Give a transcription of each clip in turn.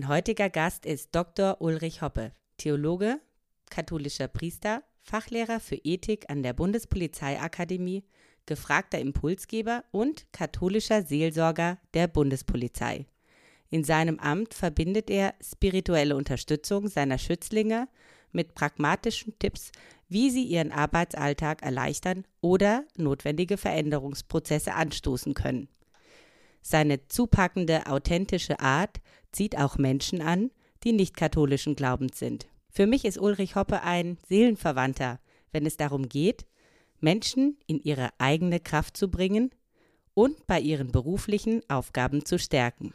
Mein heutiger Gast ist Dr. Ulrich Hoppe, Theologe, katholischer Priester, Fachlehrer für Ethik an der Bundespolizeiakademie, gefragter Impulsgeber und katholischer Seelsorger der Bundespolizei. In seinem Amt verbindet er spirituelle Unterstützung seiner Schützlinge mit pragmatischen Tipps, wie sie ihren Arbeitsalltag erleichtern oder notwendige Veränderungsprozesse anstoßen können. Seine zupackende, authentische Art zieht auch Menschen an, die nicht katholischen Glaubens sind. Für mich ist Ulrich Hoppe ein Seelenverwandter, wenn es darum geht, Menschen in ihre eigene Kraft zu bringen und bei ihren beruflichen Aufgaben zu stärken.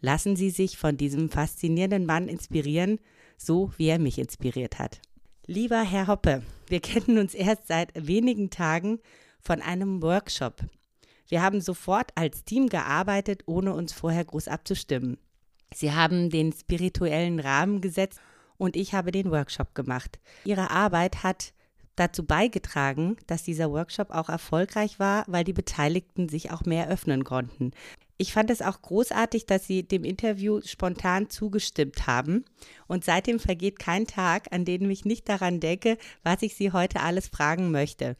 Lassen Sie sich von diesem faszinierenden Mann inspirieren, so wie er mich inspiriert hat. Lieber Herr Hoppe, wir kennen uns erst seit wenigen Tagen von einem Workshop. Wir haben sofort als Team gearbeitet, ohne uns vorher groß abzustimmen. Sie haben den spirituellen Rahmen gesetzt und ich habe den Workshop gemacht. Ihre Arbeit hat dazu beigetragen, dass dieser Workshop auch erfolgreich war, weil die Beteiligten sich auch mehr öffnen konnten. Ich fand es auch großartig, dass Sie dem Interview spontan zugestimmt haben. Und seitdem vergeht kein Tag, an dem ich nicht daran denke, was ich Sie heute alles fragen möchte.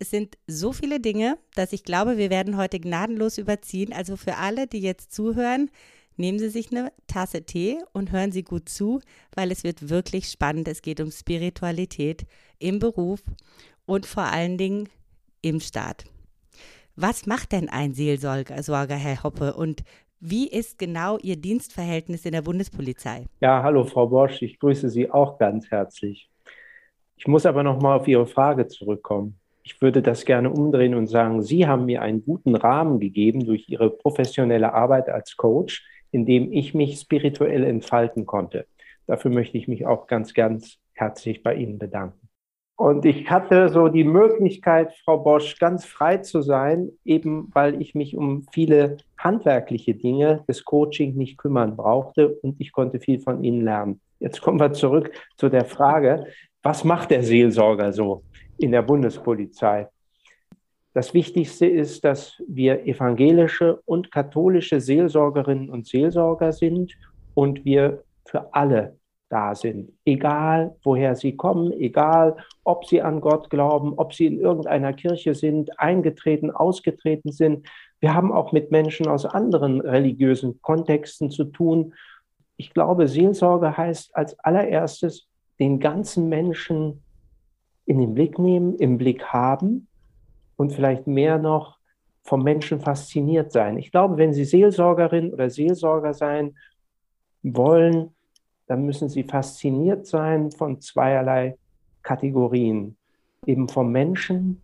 Es sind so viele Dinge, dass ich glaube, wir werden heute gnadenlos überziehen. Also für alle, die jetzt zuhören, Nehmen Sie sich eine Tasse Tee und hören Sie gut zu, weil es wird wirklich spannend. Es geht um Spiritualität im Beruf und vor allen Dingen im Staat. Was macht denn ein Seelsorger, Herr Hoppe, und wie ist genau Ihr Dienstverhältnis in der Bundespolizei? Ja, hallo Frau Bosch, ich grüße Sie auch ganz herzlich. Ich muss aber noch mal auf Ihre Frage zurückkommen. Ich würde das gerne umdrehen und sagen, Sie haben mir einen guten Rahmen gegeben durch Ihre professionelle Arbeit als Coach, in dem ich mich spirituell entfalten konnte. Dafür möchte ich mich auch ganz, ganz herzlich bei Ihnen bedanken. Und ich hatte so die Möglichkeit, Frau Bosch, ganz frei zu sein, eben weil ich mich um viele handwerkliche Dinge des Coaching nicht kümmern brauchte und ich konnte viel von Ihnen lernen. Jetzt kommen wir zurück zu der Frage, was macht der Seelsorger so in der Bundespolizei? Das Wichtigste ist, dass wir evangelische und katholische Seelsorgerinnen und Seelsorger sind und wir für alle da sind, egal woher sie kommen, egal ob sie an Gott glauben, ob sie in irgendeiner Kirche sind, eingetreten, ausgetreten sind. Wir haben auch mit Menschen aus anderen religiösen Kontexten zu tun. Ich glaube, Seelsorge heißt als allererstes den ganzen Menschen in den Blick nehmen, im Blick haben und vielleicht mehr noch vom Menschen fasziniert sein. Ich glaube, wenn Sie Seelsorgerin oder Seelsorger sein wollen, dann müssen Sie fasziniert sein von zweierlei Kategorien, eben vom Menschen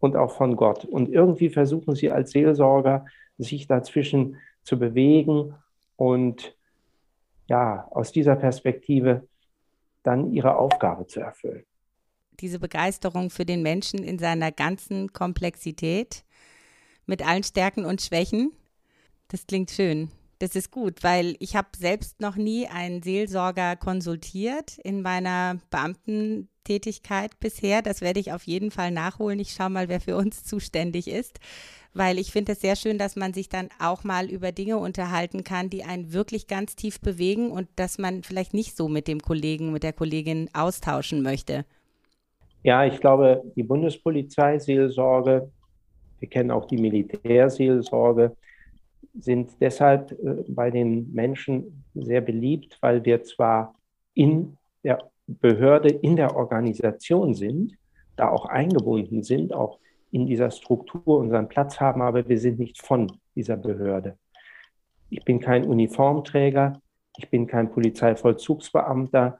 und auch von Gott. Und irgendwie versuchen Sie als Seelsorger, sich dazwischen zu bewegen und ja, aus dieser Perspektive dann Ihre Aufgabe zu erfüllen diese Begeisterung für den Menschen in seiner ganzen Komplexität mit allen Stärken und Schwächen. Das klingt schön. Das ist gut, weil ich habe selbst noch nie einen Seelsorger konsultiert in meiner Beamtentätigkeit bisher. Das werde ich auf jeden Fall nachholen. Ich schaue mal, wer für uns zuständig ist, weil ich finde es sehr schön, dass man sich dann auch mal über Dinge unterhalten kann, die einen wirklich ganz tief bewegen und dass man vielleicht nicht so mit dem Kollegen, mit der Kollegin austauschen möchte. Ja, ich glaube, die Bundespolizeiseelsorge, wir kennen auch die Militärseelsorge, sind deshalb äh, bei den Menschen sehr beliebt, weil wir zwar in der Behörde, in der Organisation sind, da auch eingebunden sind, auch in dieser Struktur unseren Platz haben, aber wir sind nicht von dieser Behörde. Ich bin kein Uniformträger, ich bin kein Polizeivollzugsbeamter,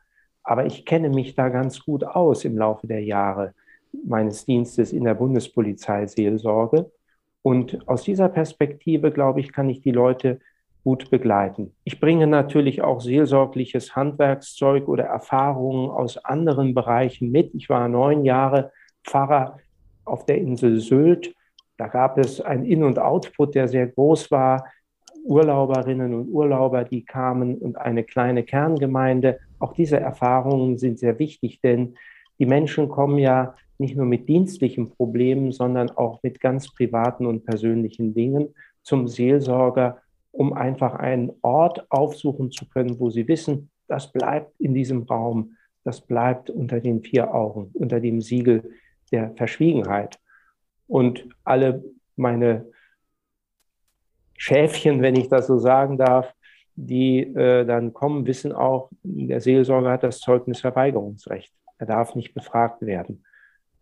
aber ich kenne mich da ganz gut aus im Laufe der Jahre meines Dienstes in der Bundespolizeiseelsorge. Und aus dieser Perspektive, glaube ich, kann ich die Leute gut begleiten. Ich bringe natürlich auch seelsorgliches Handwerkszeug oder Erfahrungen aus anderen Bereichen mit. Ich war neun Jahre Pfarrer auf der Insel Sylt. Da gab es einen In- und Output, der sehr groß war. Urlauberinnen und Urlauber, die kamen und eine kleine Kerngemeinde. Auch diese Erfahrungen sind sehr wichtig, denn die Menschen kommen ja nicht nur mit dienstlichen Problemen, sondern auch mit ganz privaten und persönlichen Dingen zum Seelsorger, um einfach einen Ort aufsuchen zu können, wo sie wissen, das bleibt in diesem Raum, das bleibt unter den vier Augen, unter dem Siegel der Verschwiegenheit. Und alle meine Schäfchen, wenn ich das so sagen darf, die äh, dann kommen, wissen auch, der Seelsorger hat das Zeugnisverweigerungsrecht. Er darf nicht befragt werden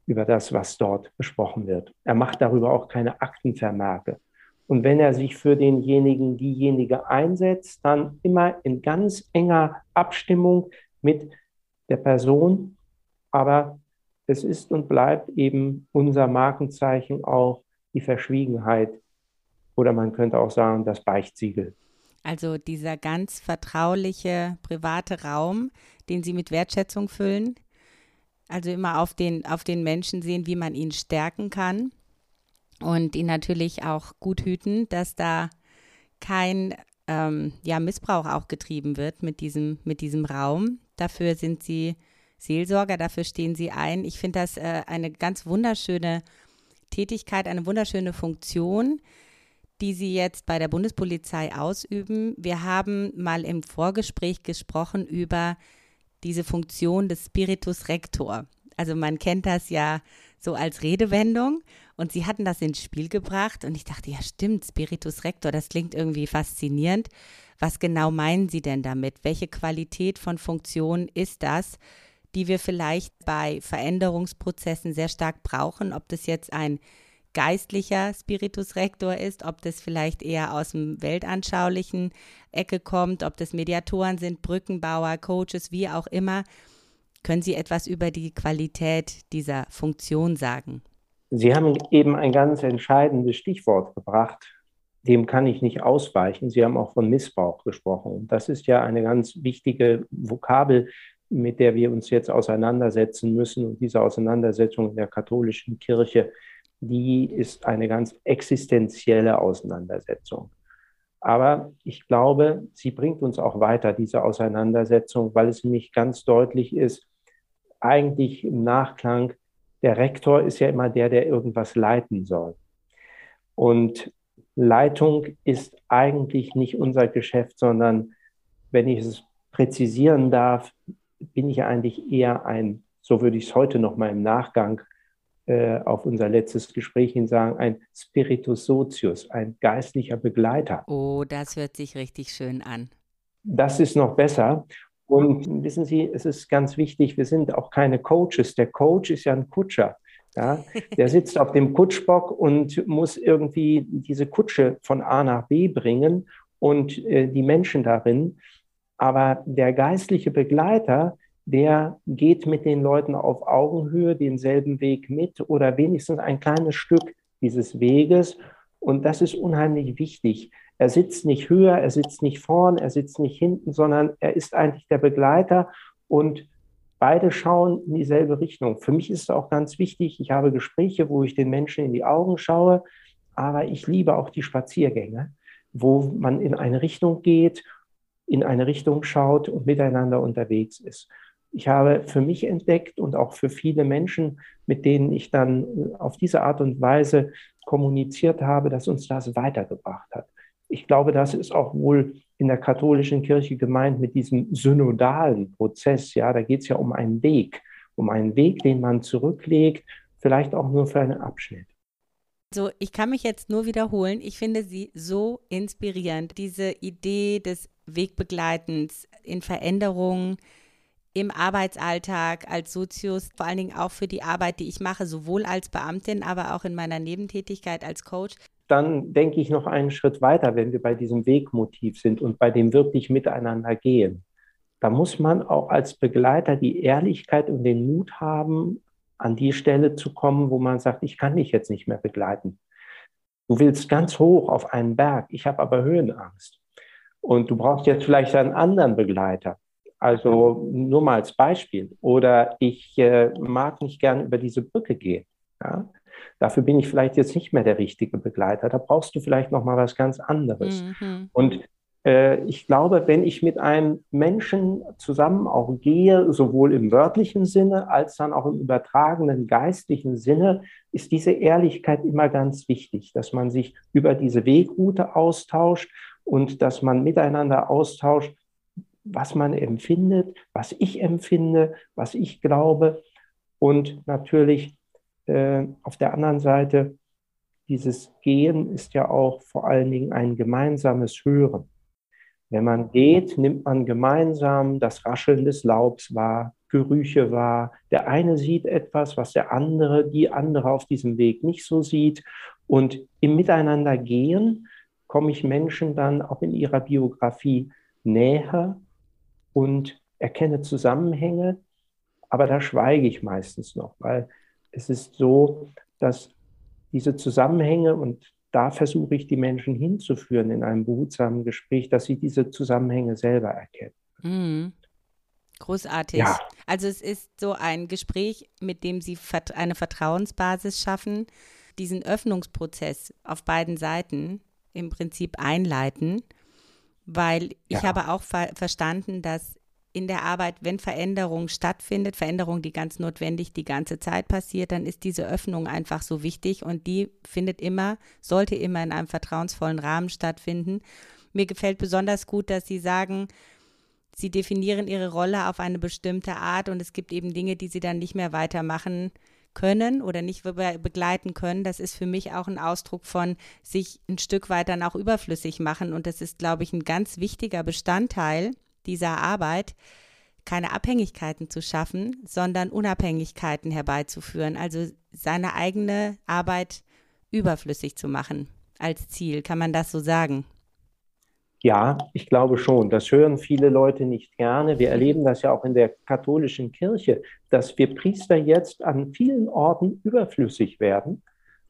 über das, was dort besprochen wird. Er macht darüber auch keine Aktenvermerke. Und wenn er sich für denjenigen, diejenige einsetzt, dann immer in ganz enger Abstimmung mit der Person. Aber es ist und bleibt eben unser Markenzeichen auch die Verschwiegenheit oder man könnte auch sagen, das Beichtsiegel. Also dieser ganz vertrauliche, private Raum, den Sie mit Wertschätzung füllen. Also immer auf den, auf den Menschen sehen, wie man ihn stärken kann. Und ihn natürlich auch gut hüten, dass da kein ähm, ja, Missbrauch auch getrieben wird mit diesem, mit diesem Raum. Dafür sind Sie Seelsorger, dafür stehen Sie ein. Ich finde das äh, eine ganz wunderschöne Tätigkeit, eine wunderschöne Funktion die Sie jetzt bei der Bundespolizei ausüben. Wir haben mal im Vorgespräch gesprochen über diese Funktion des Spiritus Rector. Also man kennt das ja so als Redewendung und Sie hatten das ins Spiel gebracht und ich dachte, ja stimmt, Spiritus Rector, das klingt irgendwie faszinierend. Was genau meinen Sie denn damit? Welche Qualität von Funktion ist das, die wir vielleicht bei Veränderungsprozessen sehr stark brauchen? Ob das jetzt ein geistlicher Spiritus Rector ist, ob das vielleicht eher aus dem weltanschaulichen Ecke kommt, ob das Mediatoren sind, Brückenbauer, Coaches, wie auch immer. Können Sie etwas über die Qualität dieser Funktion sagen? Sie haben eben ein ganz entscheidendes Stichwort gebracht. Dem kann ich nicht ausweichen. Sie haben auch von Missbrauch gesprochen. Das ist ja eine ganz wichtige Vokabel, mit der wir uns jetzt auseinandersetzen müssen. Und diese Auseinandersetzung in der katholischen Kirche die ist eine ganz existenzielle Auseinandersetzung. Aber ich glaube, sie bringt uns auch weiter, diese Auseinandersetzung, weil es nämlich ganz deutlich ist, eigentlich im Nachklang, der Rektor ist ja immer der, der irgendwas leiten soll. Und Leitung ist eigentlich nicht unser Geschäft, sondern, wenn ich es präzisieren darf, bin ich eigentlich eher ein, so würde ich es heute noch mal im Nachgang äh, auf unser letztes Gespräch hin sagen, ein Spiritus Socius, ein geistlicher Begleiter. Oh, das hört sich richtig schön an. Das ist noch besser. Und wissen Sie, es ist ganz wichtig, wir sind auch keine Coaches. Der Coach ist ja ein Kutscher. Ja, der sitzt auf dem Kutschbock und muss irgendwie diese Kutsche von A nach B bringen und äh, die Menschen darin. Aber der geistliche Begleiter, der geht mit den Leuten auf Augenhöhe denselben Weg mit oder wenigstens ein kleines Stück dieses Weges. Und das ist unheimlich wichtig. Er sitzt nicht höher, er sitzt nicht vorn, er sitzt nicht hinten, sondern er ist eigentlich der Begleiter und beide schauen in dieselbe Richtung. Für mich ist es auch ganz wichtig, ich habe Gespräche, wo ich den Menschen in die Augen schaue, aber ich liebe auch die Spaziergänge, wo man in eine Richtung geht, in eine Richtung schaut und miteinander unterwegs ist ich habe für mich entdeckt und auch für viele Menschen, mit denen ich dann äh, auf diese Art und Weise kommuniziert habe, dass uns das weitergebracht hat. Ich glaube, das ist auch wohl in der katholischen Kirche gemeint mit diesem synodalen Prozess. Ja, da geht es ja um einen Weg, um einen Weg, den man zurücklegt, vielleicht auch nur für einen Abschnitt. So, ich kann mich jetzt nur wiederholen. Ich finde sie so inspirierend. Diese Idee des Wegbegleitens in Veränderungen, im Arbeitsalltag als Sozius, vor allen Dingen auch für die Arbeit, die ich mache, sowohl als Beamtin, aber auch in meiner Nebentätigkeit als Coach. Dann denke ich noch einen Schritt weiter, wenn wir bei diesem Wegmotiv sind und bei dem wirklich miteinander gehen. Da muss man auch als Begleiter die Ehrlichkeit und den Mut haben, an die Stelle zu kommen, wo man sagt, ich kann dich jetzt nicht mehr begleiten. Du willst ganz hoch auf einen Berg, ich habe aber Höhenangst. Und du brauchst jetzt vielleicht einen anderen Begleiter. Also nur mal als Beispiel. Oder ich äh, mag nicht gern über diese Brücke gehen. Ja? Dafür bin ich vielleicht jetzt nicht mehr der richtige Begleiter. Da brauchst du vielleicht noch mal was ganz anderes. Mhm. Und äh, ich glaube, wenn ich mit einem Menschen zusammen auch gehe, sowohl im wörtlichen Sinne als dann auch im übertragenen geistlichen Sinne, ist diese Ehrlichkeit immer ganz wichtig, dass man sich über diese Wegroute austauscht und dass man miteinander austauscht, was man empfindet, was ich empfinde, was ich glaube und natürlich äh, auf der anderen Seite dieses Gehen ist ja auch vor allen Dingen ein gemeinsames Hören. Wenn man geht, nimmt man gemeinsam das Rascheln des Laubs wahr, Gerüche wahr. Der eine sieht etwas, was der andere, die andere auf diesem Weg nicht so sieht. Und im Miteinander gehen komme ich Menschen dann auch in ihrer Biografie näher und erkenne Zusammenhänge. Aber da schweige ich meistens noch, weil es ist so, dass diese Zusammenhänge und da versuche ich die Menschen hinzuführen in einem behutsamen Gespräch, dass sie diese Zusammenhänge selber erkennen. Mhm. Großartig. Ja. Also es ist so ein Gespräch, mit dem Sie eine Vertrauensbasis schaffen, diesen Öffnungsprozess auf beiden Seiten im Prinzip einleiten, weil ich ja. habe auch ver verstanden, dass in der Arbeit, wenn Veränderung stattfindet, Veränderung, die ganz notwendig die ganze Zeit passiert, dann ist diese Öffnung einfach so wichtig und die findet immer, sollte immer in einem vertrauensvollen Rahmen stattfinden. Mir gefällt besonders gut, dass Sie sagen, Sie definieren Ihre Rolle auf eine bestimmte Art und es gibt eben Dinge, die Sie dann nicht mehr weitermachen können oder nicht begleiten können. Das ist für mich auch ein Ausdruck von sich ein Stück weit dann auch überflüssig machen und das ist, glaube ich, ein ganz wichtiger Bestandteil dieser Arbeit, keine Abhängigkeiten zu schaffen, sondern Unabhängigkeiten herbeizuführen, also seine eigene Arbeit überflüssig zu machen als Ziel. Kann man das so sagen? Ja, ich glaube schon. Das hören viele Leute nicht gerne. Wir erleben das ja auch in der katholischen Kirche, dass wir Priester jetzt an vielen Orten überflüssig werden.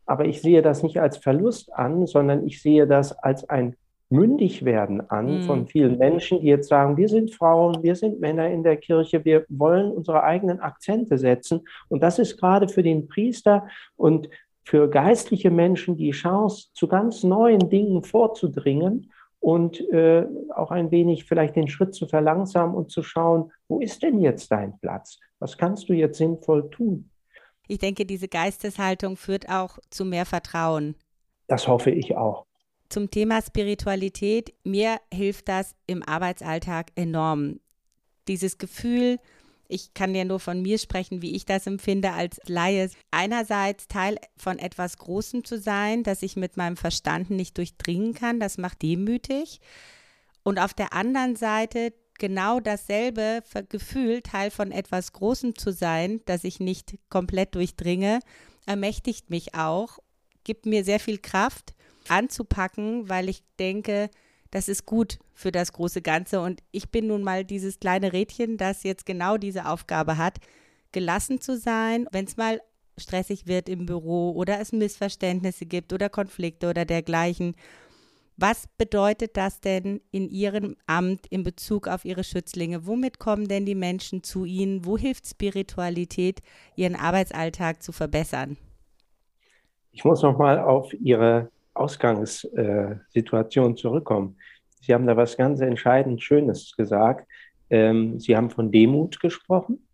Aber ich sehe das nicht als Verlust an, sondern ich sehe das als ein mündig werden an mhm. von vielen Menschen, die jetzt sagen, wir sind Frauen, wir sind Männer in der Kirche, wir wollen unsere eigenen Akzente setzen. Und das ist gerade für den Priester und für geistliche Menschen die Chance, zu ganz neuen Dingen vorzudringen und äh, auch ein wenig vielleicht den Schritt zu verlangsamen und zu schauen, wo ist denn jetzt dein Platz? Was kannst du jetzt sinnvoll tun? Ich denke, diese Geisteshaltung führt auch zu mehr Vertrauen. Das hoffe ich auch zum Thema Spiritualität, mir hilft das im Arbeitsalltag enorm. Dieses Gefühl, ich kann ja nur von mir sprechen, wie ich das empfinde als Laie. Einerseits Teil von etwas Großem zu sein, das ich mit meinem Verstand nicht durchdringen kann, das macht demütig. Und auf der anderen Seite genau dasselbe Gefühl, Teil von etwas Großem zu sein, das ich nicht komplett durchdringe, ermächtigt mich auch, gibt mir sehr viel Kraft anzupacken, weil ich denke, das ist gut für das große Ganze. Und ich bin nun mal dieses kleine Rädchen, das jetzt genau diese Aufgabe hat, gelassen zu sein, wenn es mal stressig wird im Büro oder es Missverständnisse gibt oder Konflikte oder dergleichen. Was bedeutet das denn in Ihrem Amt in Bezug auf Ihre Schützlinge? Womit kommen denn die Menschen zu Ihnen? Wo hilft Spiritualität, Ihren Arbeitsalltag zu verbessern? Ich muss nochmal auf Ihre Ausgangssituation zurückkommen. Sie haben da was ganz entscheidend Schönes gesagt. Ähm, Sie haben von Demut gesprochen.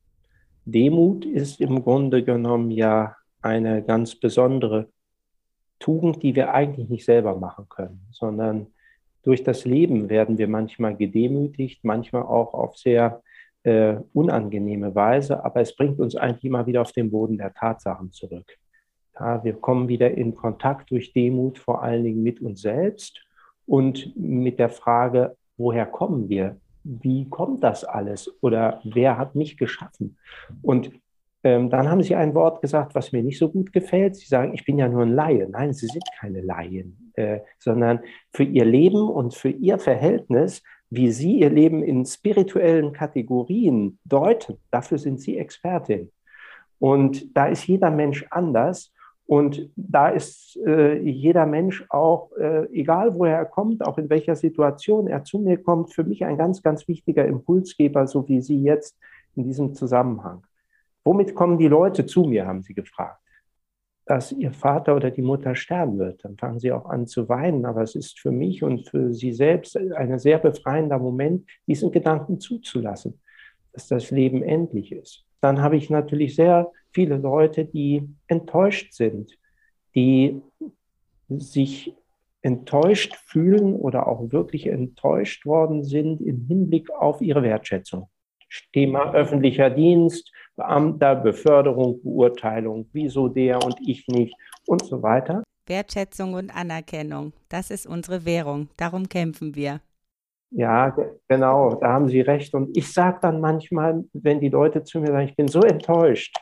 Demut ist im Grunde genommen ja eine ganz besondere Tugend, die wir eigentlich nicht selber machen können, sondern durch das Leben werden wir manchmal gedemütigt, manchmal auch auf sehr äh, unangenehme Weise, aber es bringt uns eigentlich immer wieder auf den Boden der Tatsachen zurück. Ja, wir kommen wieder in Kontakt durch Demut vor allen Dingen mit uns selbst und mit der Frage, woher kommen wir? Wie kommt das alles? Oder wer hat mich geschaffen? Und ähm, dann haben Sie ein Wort gesagt, was mir nicht so gut gefällt. Sie sagen, ich bin ja nur ein Laie. Nein, Sie sind keine Laien, äh, sondern für Ihr Leben und für Ihr Verhältnis, wie Sie Ihr Leben in spirituellen Kategorien deuten, dafür sind Sie Expertin. Und da ist jeder Mensch anders. Und da ist äh, jeder Mensch auch, äh, egal woher er kommt, auch in welcher Situation er zu mir kommt, für mich ein ganz, ganz wichtiger Impulsgeber, so wie Sie jetzt in diesem Zusammenhang. Womit kommen die Leute zu mir, haben Sie gefragt. Dass Ihr Vater oder die Mutter sterben wird. Dann fangen Sie auch an zu weinen. Aber es ist für mich und für Sie selbst ein sehr befreiender Moment, diesen Gedanken zuzulassen, dass das Leben endlich ist. Dann habe ich natürlich sehr viele Leute, die enttäuscht sind, die sich enttäuscht fühlen oder auch wirklich enttäuscht worden sind im Hinblick auf ihre Wertschätzung. Thema öffentlicher Dienst, Beamter, Beförderung, Beurteilung, wieso der und ich nicht und so weiter. Wertschätzung und Anerkennung, das ist unsere Währung, darum kämpfen wir. Ja, genau, da haben Sie recht. Und ich sage dann manchmal, wenn die Leute zu mir sagen, ich bin so enttäuscht,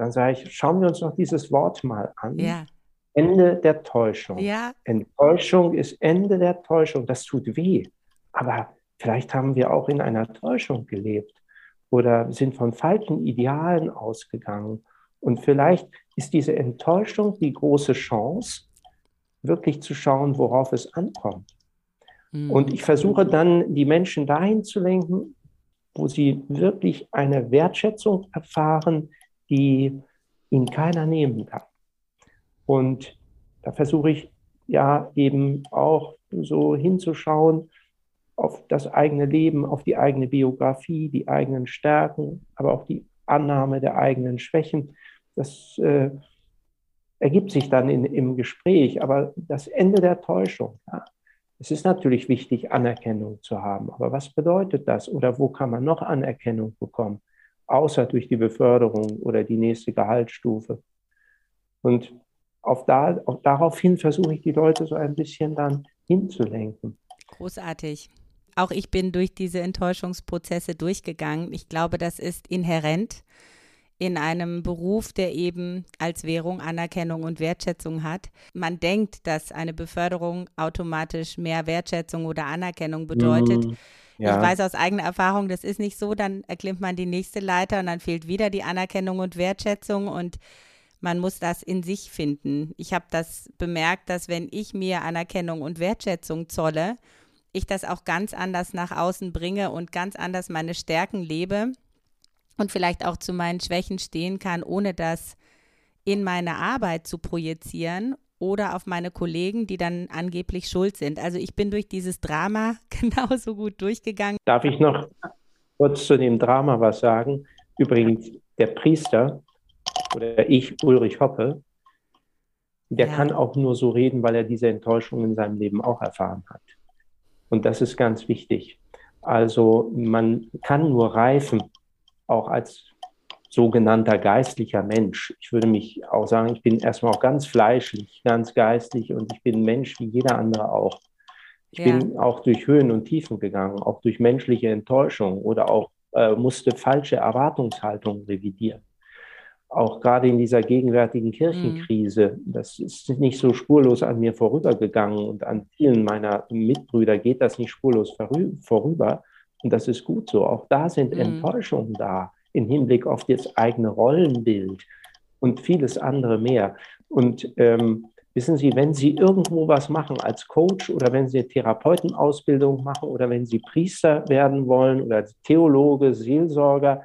dann sage ich, schauen wir uns noch dieses Wort mal an. Ja. Ende der Täuschung. Ja. Enttäuschung ist Ende der Täuschung. Das tut weh. Aber vielleicht haben wir auch in einer Täuschung gelebt oder sind von falschen Idealen ausgegangen. Und vielleicht ist diese Enttäuschung die große Chance, wirklich zu schauen, worauf es ankommt. Mhm. Und ich versuche dann, die Menschen dahin zu lenken, wo sie wirklich eine Wertschätzung erfahren, die ihnen keiner nehmen kann. Und da versuche ich ja eben auch so hinzuschauen auf das eigene Leben, auf die eigene Biografie, die eigenen Stärken, aber auch die Annahme der eigenen Schwächen. Das äh, ergibt sich dann in, im Gespräch, aber das Ende der Täuschung. Ja. Es ist natürlich wichtig, Anerkennung zu haben, aber was bedeutet das oder wo kann man noch Anerkennung bekommen? Außer durch die Beförderung oder die nächste Gehaltsstufe. Und auf da, auch daraufhin versuche ich die Leute so ein bisschen dann hinzulenken. Großartig. Auch ich bin durch diese Enttäuschungsprozesse durchgegangen. Ich glaube, das ist inhärent in einem Beruf, der eben als Währung Anerkennung und Wertschätzung hat. Man denkt, dass eine Beförderung automatisch mehr Wertschätzung oder Anerkennung bedeutet. Mhm. Ja. Ich weiß aus eigener Erfahrung, das ist nicht so. Dann erklimmt man die nächste Leiter und dann fehlt wieder die Anerkennung und Wertschätzung und man muss das in sich finden. Ich habe das bemerkt, dass wenn ich mir Anerkennung und Wertschätzung zolle, ich das auch ganz anders nach außen bringe und ganz anders meine Stärken lebe und vielleicht auch zu meinen Schwächen stehen kann, ohne das in meine Arbeit zu projizieren oder auf meine Kollegen, die dann angeblich schuld sind. Also ich bin durch dieses Drama genauso gut durchgegangen. Darf ich noch kurz zu dem Drama was sagen? Übrigens, der Priester oder ich, Ulrich Hoppe, der ja. kann auch nur so reden, weil er diese Enttäuschung in seinem Leben auch erfahren hat. Und das ist ganz wichtig. Also man kann nur reifen, auch als sogenannter geistlicher Mensch. Ich würde mich auch sagen, ich bin erstmal auch ganz fleischlich, ganz geistlich und ich bin Mensch wie jeder andere auch. Ich ja. bin auch durch Höhen und Tiefen gegangen, auch durch menschliche Enttäuschung oder auch äh, musste falsche Erwartungshaltungen revidieren. Auch gerade in dieser gegenwärtigen Kirchenkrise, mhm. das ist nicht so spurlos an mir vorübergegangen und an vielen meiner Mitbrüder geht das nicht spurlos vorüber. Und das ist gut so. Auch da sind mhm. Enttäuschungen da im Hinblick auf das eigene Rollenbild und vieles andere mehr. Und ähm, wissen Sie, wenn Sie irgendwo was machen als Coach oder wenn Sie Therapeutenausbildung machen oder wenn Sie Priester werden wollen oder Theologe, Seelsorger,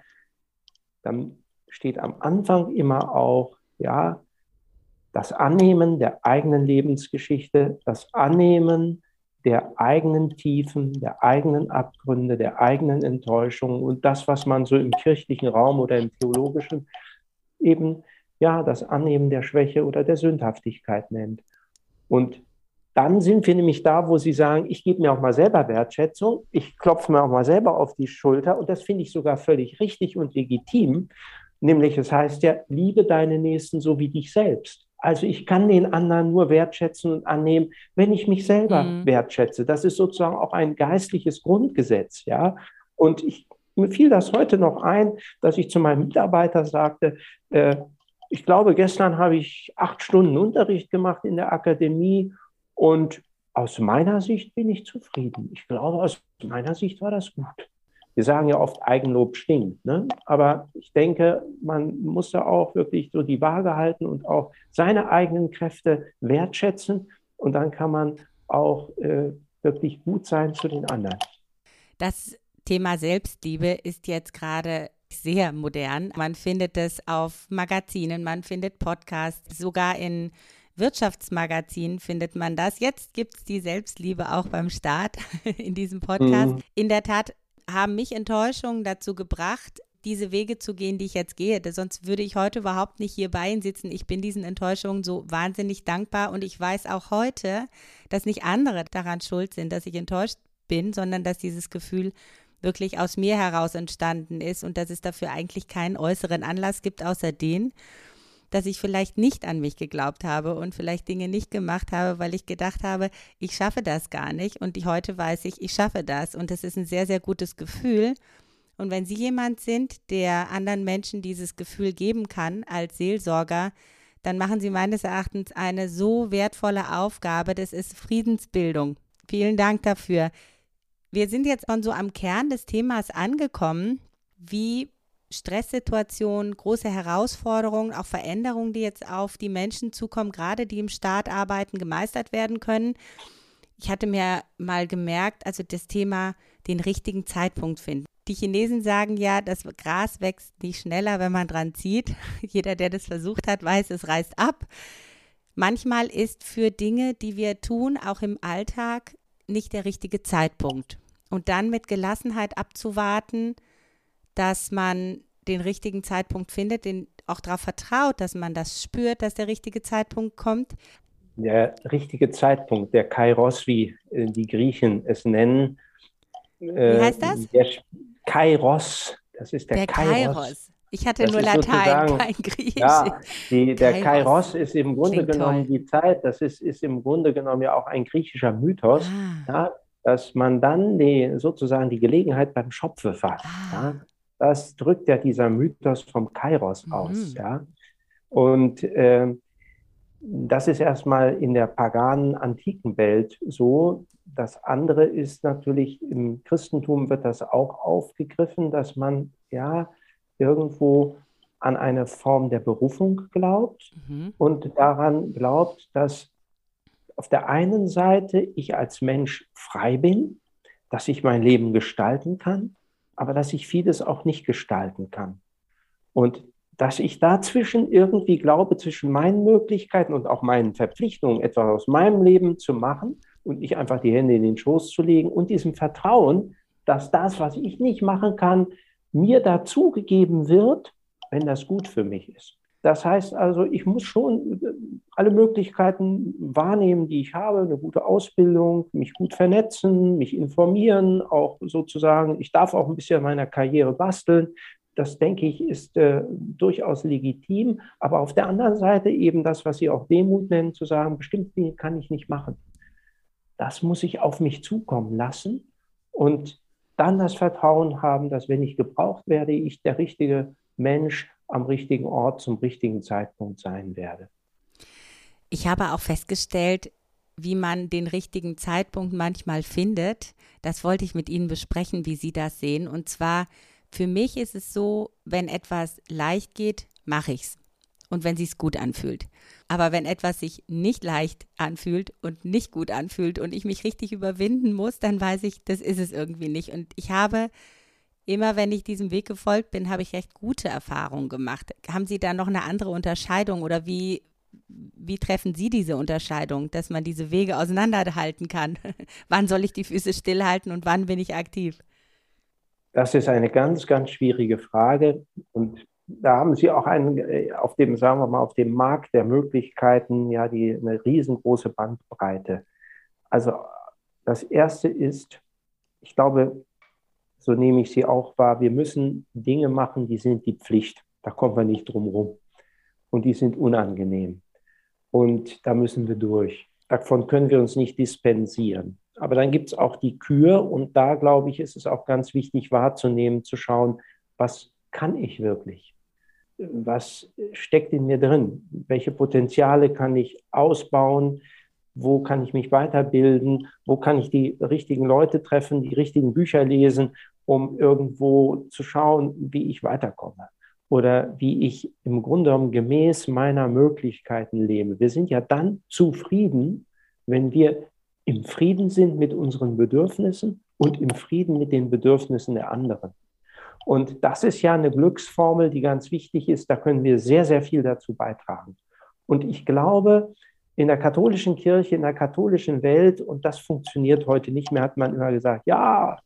dann steht am Anfang immer auch, ja, das Annehmen der eigenen Lebensgeschichte, das Annehmen der eigenen Tiefen, der eigenen Abgründe, der eigenen Enttäuschungen und das, was man so im kirchlichen Raum oder im theologischen eben ja das Annehmen der Schwäche oder der Sündhaftigkeit nennt. Und dann sind wir nämlich da, wo Sie sagen, ich gebe mir auch mal selber Wertschätzung, ich klopfe mir auch mal selber auf die Schulter und das finde ich sogar völlig richtig und legitim. Nämlich, es heißt ja, liebe deine Nächsten so wie dich selbst. Also ich kann den anderen nur wertschätzen und annehmen, wenn ich mich selber mhm. wertschätze. Das ist sozusagen auch ein geistliches Grundgesetz, ja. Und ich, mir fiel das heute noch ein, dass ich zu meinem Mitarbeiter sagte, äh, ich glaube, gestern habe ich acht Stunden Unterricht gemacht in der Akademie und aus meiner Sicht bin ich zufrieden. Ich glaube, aus meiner Sicht war das gut. Wir sagen ja oft, Eigenlob stinkt. Ne? Aber ich denke, man muss da auch wirklich so die Waage halten und auch seine eigenen Kräfte wertschätzen. Und dann kann man auch äh, wirklich gut sein zu den anderen. Das Thema Selbstliebe ist jetzt gerade sehr modern. Man findet es auf Magazinen, man findet Podcasts, sogar in Wirtschaftsmagazinen findet man das. Jetzt gibt es die Selbstliebe auch beim Staat in diesem Podcast. Mhm. In der Tat haben mich Enttäuschungen dazu gebracht, diese Wege zu gehen, die ich jetzt gehe. Sonst würde ich heute überhaupt nicht hier bei Ihnen sitzen. Ich bin diesen Enttäuschungen so wahnsinnig dankbar und ich weiß auch heute, dass nicht andere daran schuld sind, dass ich enttäuscht bin, sondern dass dieses Gefühl wirklich aus mir heraus entstanden ist und dass es dafür eigentlich keinen äußeren Anlass gibt, außer den, dass ich vielleicht nicht an mich geglaubt habe und vielleicht Dinge nicht gemacht habe, weil ich gedacht habe, ich schaffe das gar nicht. Und heute weiß ich, ich schaffe das. Und das ist ein sehr, sehr gutes Gefühl. Und wenn Sie jemand sind, der anderen Menschen dieses Gefühl geben kann als Seelsorger, dann machen Sie meines Erachtens eine so wertvolle Aufgabe. Das ist Friedensbildung. Vielen Dank dafür. Wir sind jetzt schon so am Kern des Themas angekommen, wie Stresssituationen, große Herausforderungen, auch Veränderungen, die jetzt auf die Menschen zukommen, gerade die im Staat arbeiten, gemeistert werden können. Ich hatte mir mal gemerkt, also das Thema den richtigen Zeitpunkt finden. Die Chinesen sagen ja, das Gras wächst nicht schneller, wenn man dran zieht. Jeder, der das versucht hat, weiß, es reißt ab. Manchmal ist für Dinge, die wir tun, auch im Alltag, nicht der richtige Zeitpunkt. Und dann mit Gelassenheit abzuwarten, dass man den richtigen Zeitpunkt findet, den auch darauf vertraut, dass man das spürt, dass der richtige Zeitpunkt kommt. Der richtige Zeitpunkt, der Kairos, wie äh, die Griechen es nennen. Wie heißt das? Äh, der Kairos, das ist der, der Kairos. Kairos. Ich hatte das nur Latein, kein Griechisch. Ja, die, der Kairos. Kairos ist im Grunde Klingt genommen toll. die Zeit, das ist, ist im Grunde genommen ja auch ein griechischer Mythos, ah. ja, dass man dann die, sozusagen die Gelegenheit beim Schopfe fasst. Ah. Ja. Das drückt ja dieser Mythos vom Kairos mhm. aus. Ja. Und äh, das ist erstmal in der paganen antiken Welt so. Das andere ist natürlich, im Christentum wird das auch aufgegriffen, dass man ja irgendwo an eine Form der Berufung glaubt mhm. und daran glaubt, dass auf der einen Seite ich als Mensch frei bin, dass ich mein Leben gestalten kann, aber dass ich vieles auch nicht gestalten kann. Und dass ich dazwischen irgendwie glaube, zwischen meinen Möglichkeiten und auch meinen Verpflichtungen, etwas aus meinem Leben zu machen und nicht einfach die Hände in den Schoß zu legen und diesem Vertrauen, dass das, was ich nicht machen kann, mir dazugegeben wird, wenn das gut für mich ist. Das heißt also, ich muss schon äh, alle Möglichkeiten wahrnehmen, die ich habe, eine gute Ausbildung, mich gut vernetzen, mich informieren, auch sozusagen, ich darf auch ein bisschen meiner Karriere basteln. Das denke ich ist äh, durchaus legitim, aber auf der anderen Seite eben das, was Sie auch Demut nennen, zu sagen, bestimmte Dinge kann ich nicht machen. Das muss ich auf mich zukommen lassen und dann das Vertrauen haben, dass wenn ich gebraucht werde, ich der richtige Mensch am richtigen Ort zum richtigen Zeitpunkt sein werde. Ich habe auch festgestellt, wie man den richtigen Zeitpunkt manchmal findet. Das wollte ich mit Ihnen besprechen, wie Sie das sehen. Und zwar, für mich ist es so, wenn etwas leicht geht, mache ich es. Und wenn es gut anfühlt. Aber wenn etwas sich nicht leicht anfühlt und nicht gut anfühlt und ich mich richtig überwinden muss, dann weiß ich, das ist es irgendwie nicht. Und ich habe immer wenn ich diesem Weg gefolgt bin, habe ich recht gute Erfahrungen gemacht. Haben Sie da noch eine andere Unterscheidung oder wie, wie treffen Sie diese Unterscheidung, dass man diese Wege auseinanderhalten kann? wann soll ich die Füße stillhalten und wann bin ich aktiv? Das ist eine ganz, ganz schwierige Frage und da haben Sie auch einen, äh, auf dem, sagen wir mal, auf dem Markt der Möglichkeiten, ja, die, eine riesengroße Bandbreite. Also das erste ist, ich glaube, so nehme ich sie auch wahr, wir müssen Dinge machen, die sind die Pflicht. Da kommen wir nicht drum rum. Und die sind unangenehm. Und da müssen wir durch. Davon können wir uns nicht dispensieren. Aber dann gibt es auch die Kür und da, glaube ich, ist es auch ganz wichtig wahrzunehmen, zu schauen, was kann ich wirklich? Was steckt in mir drin? Welche Potenziale kann ich ausbauen? wo kann ich mich weiterbilden, wo kann ich die richtigen Leute treffen, die richtigen Bücher lesen, um irgendwo zu schauen, wie ich weiterkomme oder wie ich im Grunde genommen gemäß meiner Möglichkeiten lebe. Wir sind ja dann zufrieden, wenn wir im Frieden sind mit unseren Bedürfnissen und im Frieden mit den Bedürfnissen der anderen. Und das ist ja eine Glücksformel, die ganz wichtig ist. Da können wir sehr, sehr viel dazu beitragen. Und ich glaube, in der katholischen Kirche, in der katholischen Welt, und das funktioniert heute nicht mehr, hat man immer gesagt, ja,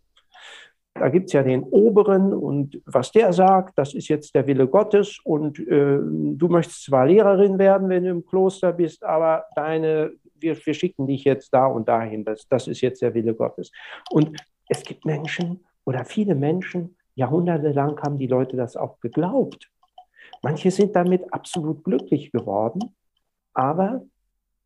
da gibt es ja den Oberen und was der sagt, das ist jetzt der Wille Gottes und äh, du möchtest zwar Lehrerin werden, wenn du im Kloster bist, aber deine, wir, wir schicken dich jetzt da und dahin, das, das ist jetzt der Wille Gottes. Und es gibt Menschen oder viele Menschen, jahrhundertelang haben die Leute das auch geglaubt. Manche sind damit absolut glücklich geworden, aber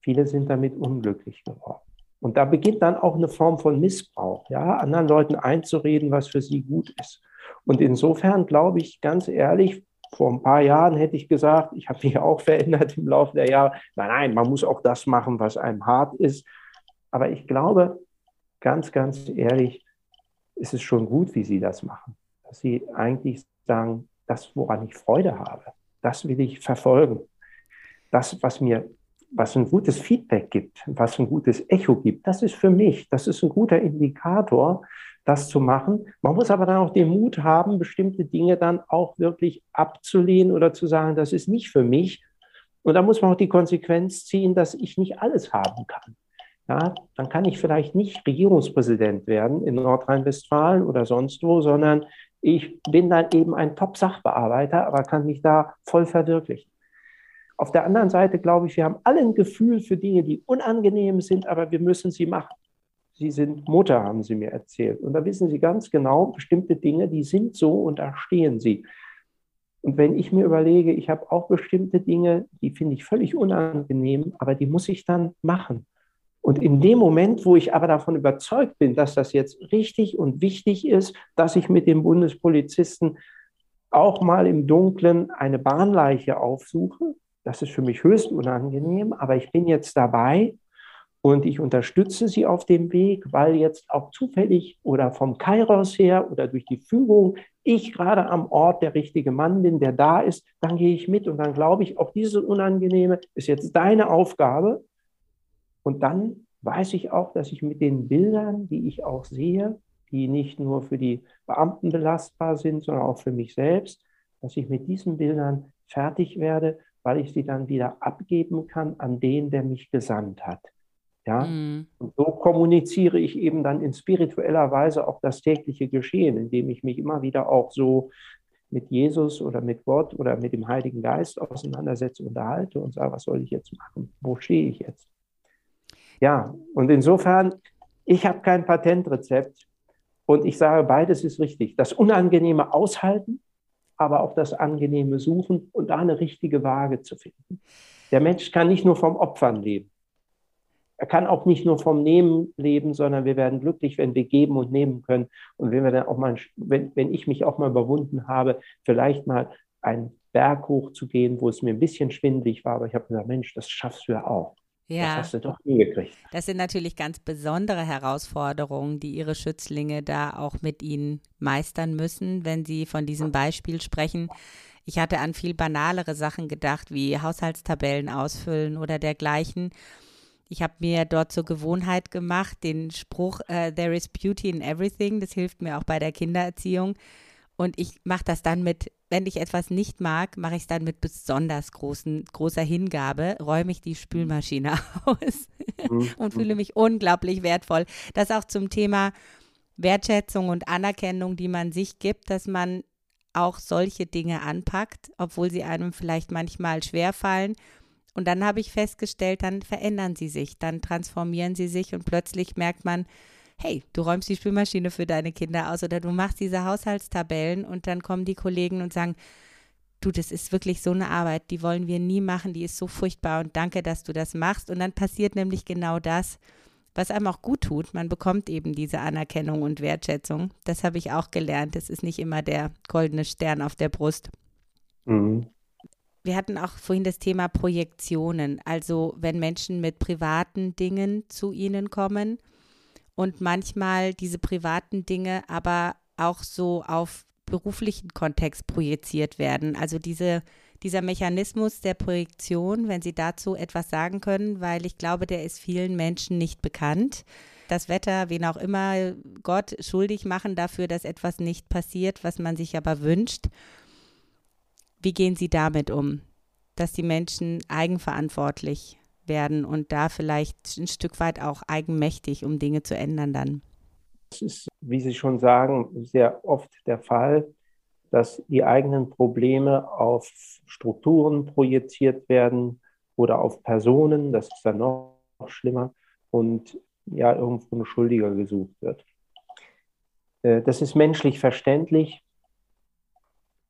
viele sind damit unglücklich geworden. Und da beginnt dann auch eine Form von Missbrauch, ja, anderen Leuten einzureden, was für sie gut ist. Und insofern glaube ich ganz ehrlich, vor ein paar Jahren hätte ich gesagt, ich habe mich auch verändert im Laufe der Jahre. Nein, nein, man muss auch das machen, was einem hart ist. Aber ich glaube, ganz, ganz ehrlich, ist es schon gut, wie Sie das machen. Dass Sie eigentlich sagen, das, woran ich Freude habe, das will ich verfolgen. Das, was mir was ein gutes Feedback gibt, was ein gutes Echo gibt, das ist für mich, das ist ein guter Indikator, das zu machen. Man muss aber dann auch den Mut haben, bestimmte Dinge dann auch wirklich abzulehnen oder zu sagen, das ist nicht für mich. Und da muss man auch die Konsequenz ziehen, dass ich nicht alles haben kann. Ja, dann kann ich vielleicht nicht Regierungspräsident werden in Nordrhein-Westfalen oder sonst wo, sondern ich bin dann eben ein Top-Sachbearbeiter, aber kann mich da voll verwirklichen. Auf der anderen Seite glaube ich, wir haben alle ein Gefühl für Dinge, die unangenehm sind, aber wir müssen sie machen. Sie sind Mutter, haben Sie mir erzählt. Und da wissen Sie ganz genau, bestimmte Dinge, die sind so und da stehen Sie. Und wenn ich mir überlege, ich habe auch bestimmte Dinge, die finde ich völlig unangenehm, aber die muss ich dann machen. Und in dem Moment, wo ich aber davon überzeugt bin, dass das jetzt richtig und wichtig ist, dass ich mit dem Bundespolizisten auch mal im Dunkeln eine Bahnleiche aufsuche, das ist für mich höchst unangenehm, aber ich bin jetzt dabei und ich unterstütze sie auf dem Weg, weil jetzt auch zufällig oder vom Kairos her oder durch die Fügung ich gerade am Ort der richtige Mann bin, der da ist, dann gehe ich mit und dann glaube ich, auch diese Unangenehme ist jetzt deine Aufgabe. Und dann weiß ich auch, dass ich mit den Bildern, die ich auch sehe, die nicht nur für die Beamten belastbar sind, sondern auch für mich selbst, dass ich mit diesen Bildern fertig werde weil ich sie dann wieder abgeben kann an den, der mich gesandt hat. Ja? Mhm. Und so kommuniziere ich eben dann in spiritueller Weise auch das tägliche Geschehen, indem ich mich immer wieder auch so mit Jesus oder mit Gott oder mit dem Heiligen Geist auseinandersetze, unterhalte und sage, was soll ich jetzt machen? Wo stehe ich jetzt? Ja, und insofern, ich habe kein Patentrezept und ich sage, beides ist richtig. Das Unangenehme aushalten aber auch das Angenehme suchen und da eine richtige Waage zu finden. Der Mensch kann nicht nur vom Opfern leben. Er kann auch nicht nur vom Nehmen leben, sondern wir werden glücklich, wenn wir geben und nehmen können. Und wenn wir dann auch mal, wenn, wenn ich mich auch mal überwunden habe, vielleicht mal einen Berg hochzugehen, wo es mir ein bisschen schwindlig war, aber ich habe gesagt, Mensch, das schaffst du ja auch. Ja. Das hast du doch hingekriegt. Das sind natürlich ganz besondere Herausforderungen, die Ihre Schützlinge da auch mit Ihnen meistern müssen, wenn Sie von diesem Beispiel sprechen. Ich hatte an viel banalere Sachen gedacht, wie Haushaltstabellen ausfüllen oder dergleichen. Ich habe mir dort zur Gewohnheit gemacht, den Spruch uh, There is beauty in everything, das hilft mir auch bei der Kindererziehung. Und ich mache das dann mit wenn ich etwas nicht mag, mache ich es dann mit besonders großen, großer Hingabe, räume ich die Spülmaschine aus mhm. und fühle mich unglaublich wertvoll. Das auch zum Thema Wertschätzung und Anerkennung, die man sich gibt, dass man auch solche Dinge anpackt, obwohl sie einem vielleicht manchmal schwerfallen. Und dann habe ich festgestellt, dann verändern sie sich, dann transformieren sie sich und plötzlich merkt man, hey, du räumst die Spülmaschine für deine Kinder aus oder du machst diese Haushaltstabellen und dann kommen die Kollegen und sagen, du, das ist wirklich so eine Arbeit, die wollen wir nie machen, die ist so furchtbar und danke, dass du das machst. Und dann passiert nämlich genau das, was einem auch gut tut. Man bekommt eben diese Anerkennung und Wertschätzung. Das habe ich auch gelernt. Es ist nicht immer der goldene Stern auf der Brust. Mhm. wir hatten auch vorhin das Thema Projektionen, also wenn Menschen mit privaten Dingen zu Ihnen kommen und manchmal diese privaten Dinge aber auch so auf beruflichen Kontext projiziert werden. Also diese, dieser Mechanismus der Projektion, wenn Sie dazu etwas sagen können, weil ich glaube, der ist vielen Menschen nicht bekannt. Das Wetter, wen auch immer, Gott schuldig machen dafür, dass etwas nicht passiert, was man sich aber wünscht. Wie gehen Sie damit um, dass die Menschen eigenverantwortlich werden und da vielleicht ein Stück weit auch eigenmächtig, um Dinge zu ändern dann? Es ist, wie Sie schon sagen, sehr oft der Fall, dass die eigenen Probleme auf Strukturen projiziert werden oder auf Personen, das ist dann noch schlimmer, und ja, irgendwo ein Schuldiger gesucht wird. Äh, das ist menschlich verständlich,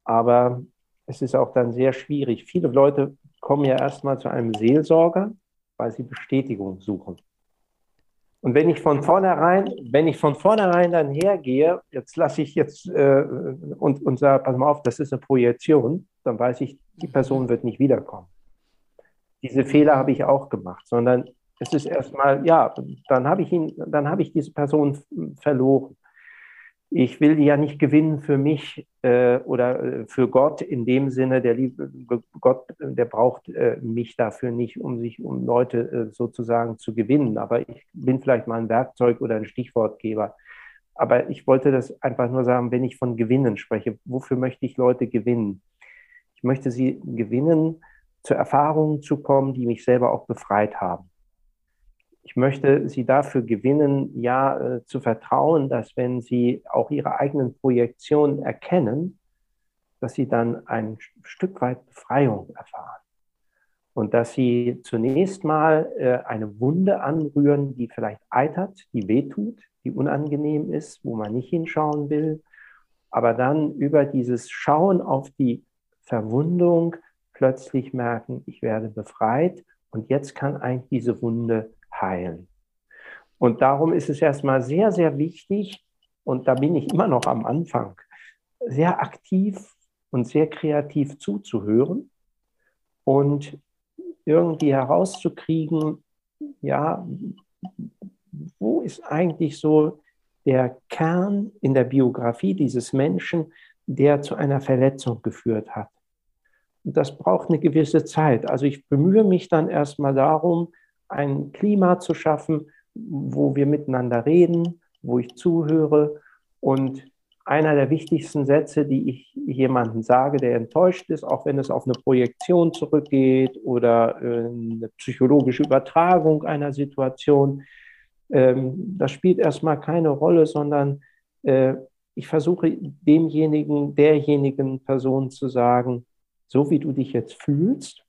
aber es ist auch dann sehr schwierig. Viele Leute kommen ja erstmal zu einem Seelsorger, weil sie Bestätigung suchen. Und wenn ich von vornherein, wenn ich von vornherein dann hergehe, jetzt lasse ich jetzt äh, und, und sage, pass mal auf, das ist eine Projektion, dann weiß ich, die Person wird nicht wiederkommen. Diese Fehler habe ich auch gemacht, sondern es ist erstmal, ja, dann habe ich ihn, dann habe ich diese Person verloren ich will die ja nicht gewinnen für mich äh, oder äh, für Gott in dem Sinne, der liebe Gott, der braucht äh, mich dafür nicht, um sich um Leute äh, sozusagen zu gewinnen. Aber ich bin vielleicht mal ein Werkzeug oder ein Stichwortgeber. Aber ich wollte das einfach nur sagen, wenn ich von Gewinnen spreche, wofür möchte ich Leute gewinnen? Ich möchte sie gewinnen, zu Erfahrungen zu kommen, die mich selber auch befreit haben ich möchte Sie dafür gewinnen, ja, äh, zu vertrauen, dass wenn Sie auch Ihre eigenen Projektionen erkennen, dass Sie dann ein Stück weit Befreiung erfahren. Und dass Sie zunächst mal äh, eine Wunde anrühren, die vielleicht eitert, die wehtut, die unangenehm ist, wo man nicht hinschauen will, aber dann über dieses Schauen auf die Verwundung plötzlich merken, ich werde befreit und jetzt kann eigentlich diese Wunde heilen. Und darum ist es erstmal sehr, sehr wichtig, und da bin ich immer noch am Anfang, sehr aktiv und sehr kreativ zuzuhören und irgendwie herauszukriegen, ja, wo ist eigentlich so der Kern in der Biografie dieses Menschen, der zu einer Verletzung geführt hat. Und das braucht eine gewisse Zeit. Also ich bemühe mich dann erstmal darum, ein Klima zu schaffen, wo wir miteinander reden, wo ich zuhöre. Und einer der wichtigsten Sätze, die ich jemandem sage, der enttäuscht ist, auch wenn es auf eine Projektion zurückgeht oder äh, eine psychologische Übertragung einer Situation, ähm, das spielt erstmal keine Rolle, sondern äh, ich versuche demjenigen, derjenigen Person zu sagen, so wie du dich jetzt fühlst,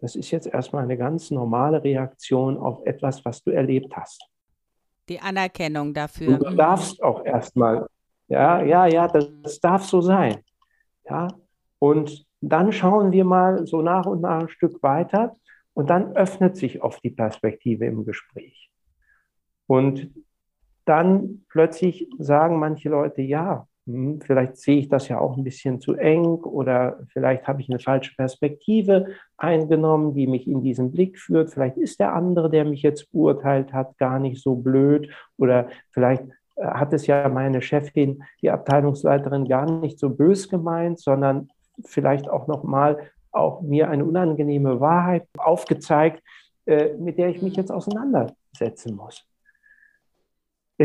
das ist jetzt erstmal eine ganz normale Reaktion auf etwas, was du erlebt hast. Die Anerkennung dafür. Du darfst auch erstmal, ja, ja, ja, das, das darf so sein. Ja, und dann schauen wir mal so nach und nach ein Stück weiter und dann öffnet sich oft die Perspektive im Gespräch. Und dann plötzlich sagen manche Leute, ja, hm, vielleicht sehe ich das ja auch ein bisschen zu eng oder vielleicht habe ich eine falsche Perspektive eingenommen, die mich in diesen Blick führt. Vielleicht ist der andere, der mich jetzt beurteilt hat, gar nicht so blöd oder vielleicht äh, hat es ja meine Chefin, die Abteilungsleiterin, gar nicht so bös gemeint, sondern vielleicht auch nochmal auch mir eine unangenehme Wahrheit aufgezeigt, äh, mit der ich mich jetzt auseinandersetzen muss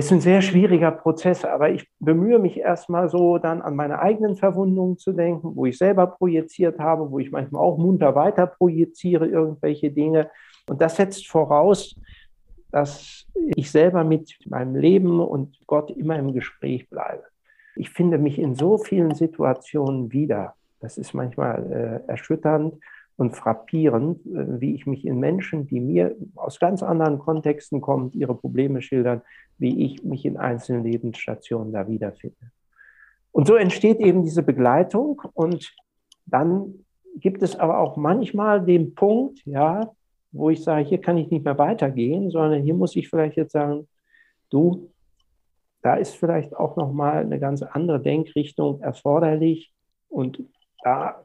ist ein sehr schwieriger Prozess, aber ich bemühe mich erstmal so dann an meine eigenen Verwundungen zu denken, wo ich selber projiziert habe, wo ich manchmal auch munter weiter projiziere irgendwelche Dinge. Und das setzt voraus, dass ich selber mit meinem Leben und Gott immer im Gespräch bleibe. Ich finde mich in so vielen Situationen wieder. Das ist manchmal äh, erschütternd und frappierend, äh, wie ich mich in Menschen, die mir aus ganz anderen Kontexten kommen, ihre Probleme schildern, wie ich mich in einzelnen Lebensstationen da wiederfinde. Und so entsteht eben diese Begleitung und dann gibt es aber auch manchmal den Punkt, ja, wo ich sage, hier kann ich nicht mehr weitergehen, sondern hier muss ich vielleicht jetzt sagen, du, da ist vielleicht auch noch mal eine ganz andere Denkrichtung erforderlich und da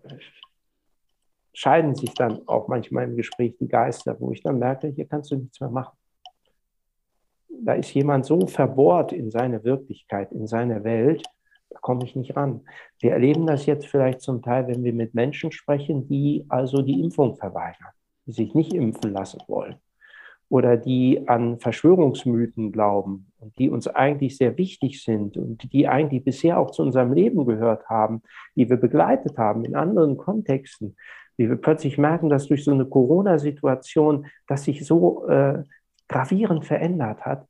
scheiden sich dann auch manchmal im Gespräch die Geister, wo ich dann merke, hier kannst du nichts mehr machen. Da ist jemand so verbohrt in seine Wirklichkeit, in seine Welt, da komme ich nicht ran. Wir erleben das jetzt vielleicht zum Teil, wenn wir mit Menschen sprechen, die also die Impfung verweigern, die sich nicht impfen lassen wollen oder die an Verschwörungsmythen glauben und die uns eigentlich sehr wichtig sind und die eigentlich bisher auch zu unserem Leben gehört haben, die wir begleitet haben in anderen Kontexten, wie wir plötzlich merken, dass durch so eine Corona-Situation das sich so äh, gravierend verändert hat.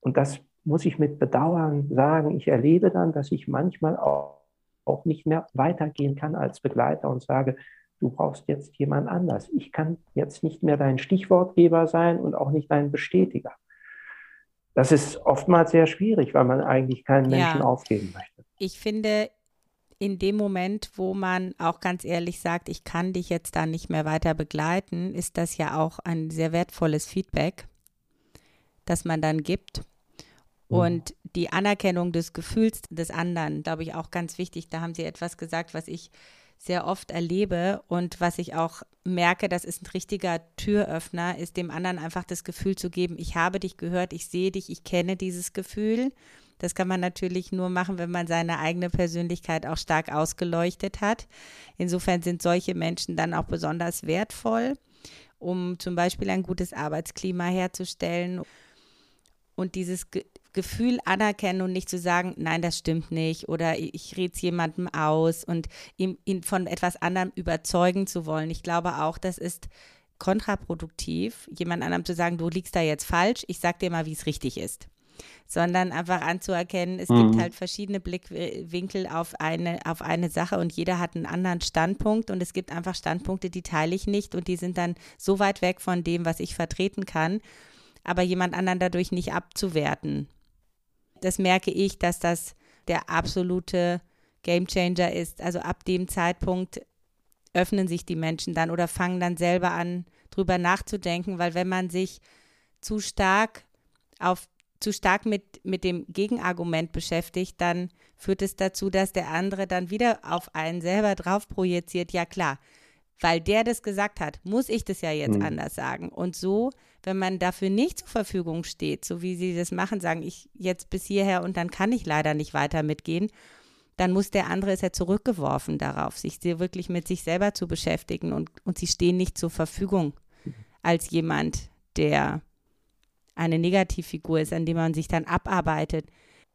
Und das muss ich mit Bedauern sagen. Ich erlebe dann, dass ich manchmal auch, auch nicht mehr weitergehen kann als Begleiter und sage, du brauchst jetzt jemand anders. Ich kann jetzt nicht mehr dein Stichwortgeber sein und auch nicht dein Bestätiger. Das ist oftmals sehr schwierig, weil man eigentlich keinen Menschen ja. aufgeben möchte. Ich finde, in dem Moment, wo man auch ganz ehrlich sagt, ich kann dich jetzt da nicht mehr weiter begleiten, ist das ja auch ein sehr wertvolles Feedback, das man dann gibt. Mhm. Und die Anerkennung des Gefühls des anderen, glaube ich, auch ganz wichtig. Da haben Sie etwas gesagt, was ich sehr oft erlebe und was ich auch merke, das ist ein richtiger Türöffner, ist dem anderen einfach das Gefühl zu geben, ich habe dich gehört, ich sehe dich, ich kenne dieses Gefühl. Das kann man natürlich nur machen, wenn man seine eigene Persönlichkeit auch stark ausgeleuchtet hat. Insofern sind solche Menschen dann auch besonders wertvoll, um zum Beispiel ein gutes Arbeitsklima herzustellen und dieses Gefühl anerkennen und nicht zu sagen, nein, das stimmt nicht oder ich rede es jemandem aus und ihn, ihn von etwas anderem überzeugen zu wollen. Ich glaube auch, das ist kontraproduktiv, jemand anderem zu sagen, du liegst da jetzt falsch, ich sag dir mal, wie es richtig ist. Sondern einfach anzuerkennen, es mhm. gibt halt verschiedene Blickwinkel auf eine, auf eine Sache und jeder hat einen anderen Standpunkt und es gibt einfach Standpunkte, die teile ich nicht und die sind dann so weit weg von dem, was ich vertreten kann, aber jemand anderen dadurch nicht abzuwerten das merke ich, dass das der absolute Gamechanger ist. Also ab dem Zeitpunkt öffnen sich die Menschen dann oder fangen dann selber an, drüber nachzudenken, weil wenn man sich zu stark auf zu stark mit, mit dem Gegenargument beschäftigt, dann führt es dazu, dass der andere dann wieder auf einen selber drauf projiziert. Ja klar, weil der das gesagt hat, muss ich das ja jetzt mhm. anders sagen. Und so wenn man dafür nicht zur Verfügung steht, so wie sie das machen, sagen, ich jetzt bis hierher und dann kann ich leider nicht weiter mitgehen, dann muss der andere, ist ja zurückgeworfen darauf, sich wirklich mit sich selber zu beschäftigen und, und sie stehen nicht zur Verfügung als jemand, der eine Negativfigur ist, an dem man sich dann abarbeitet.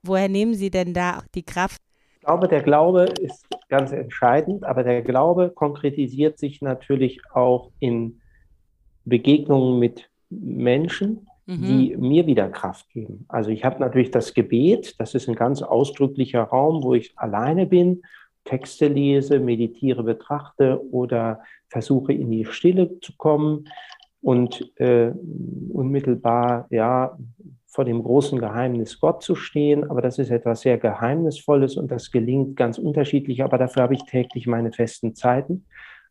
Woher nehmen Sie denn da die Kraft? Ich glaube, der Glaube ist ganz entscheidend, aber der Glaube konkretisiert sich natürlich auch in Begegnungen mit Menschen, mhm. die mir wieder Kraft geben. Also ich habe natürlich das Gebet, das ist ein ganz ausdrücklicher Raum, wo ich alleine bin, Texte lese, meditiere, betrachte oder versuche in die Stille zu kommen und äh, unmittelbar ja vor dem großen Geheimnis Gott zu stehen. Aber das ist etwas sehr Geheimnisvolles und das gelingt ganz unterschiedlich. Aber dafür habe ich täglich meine festen Zeiten.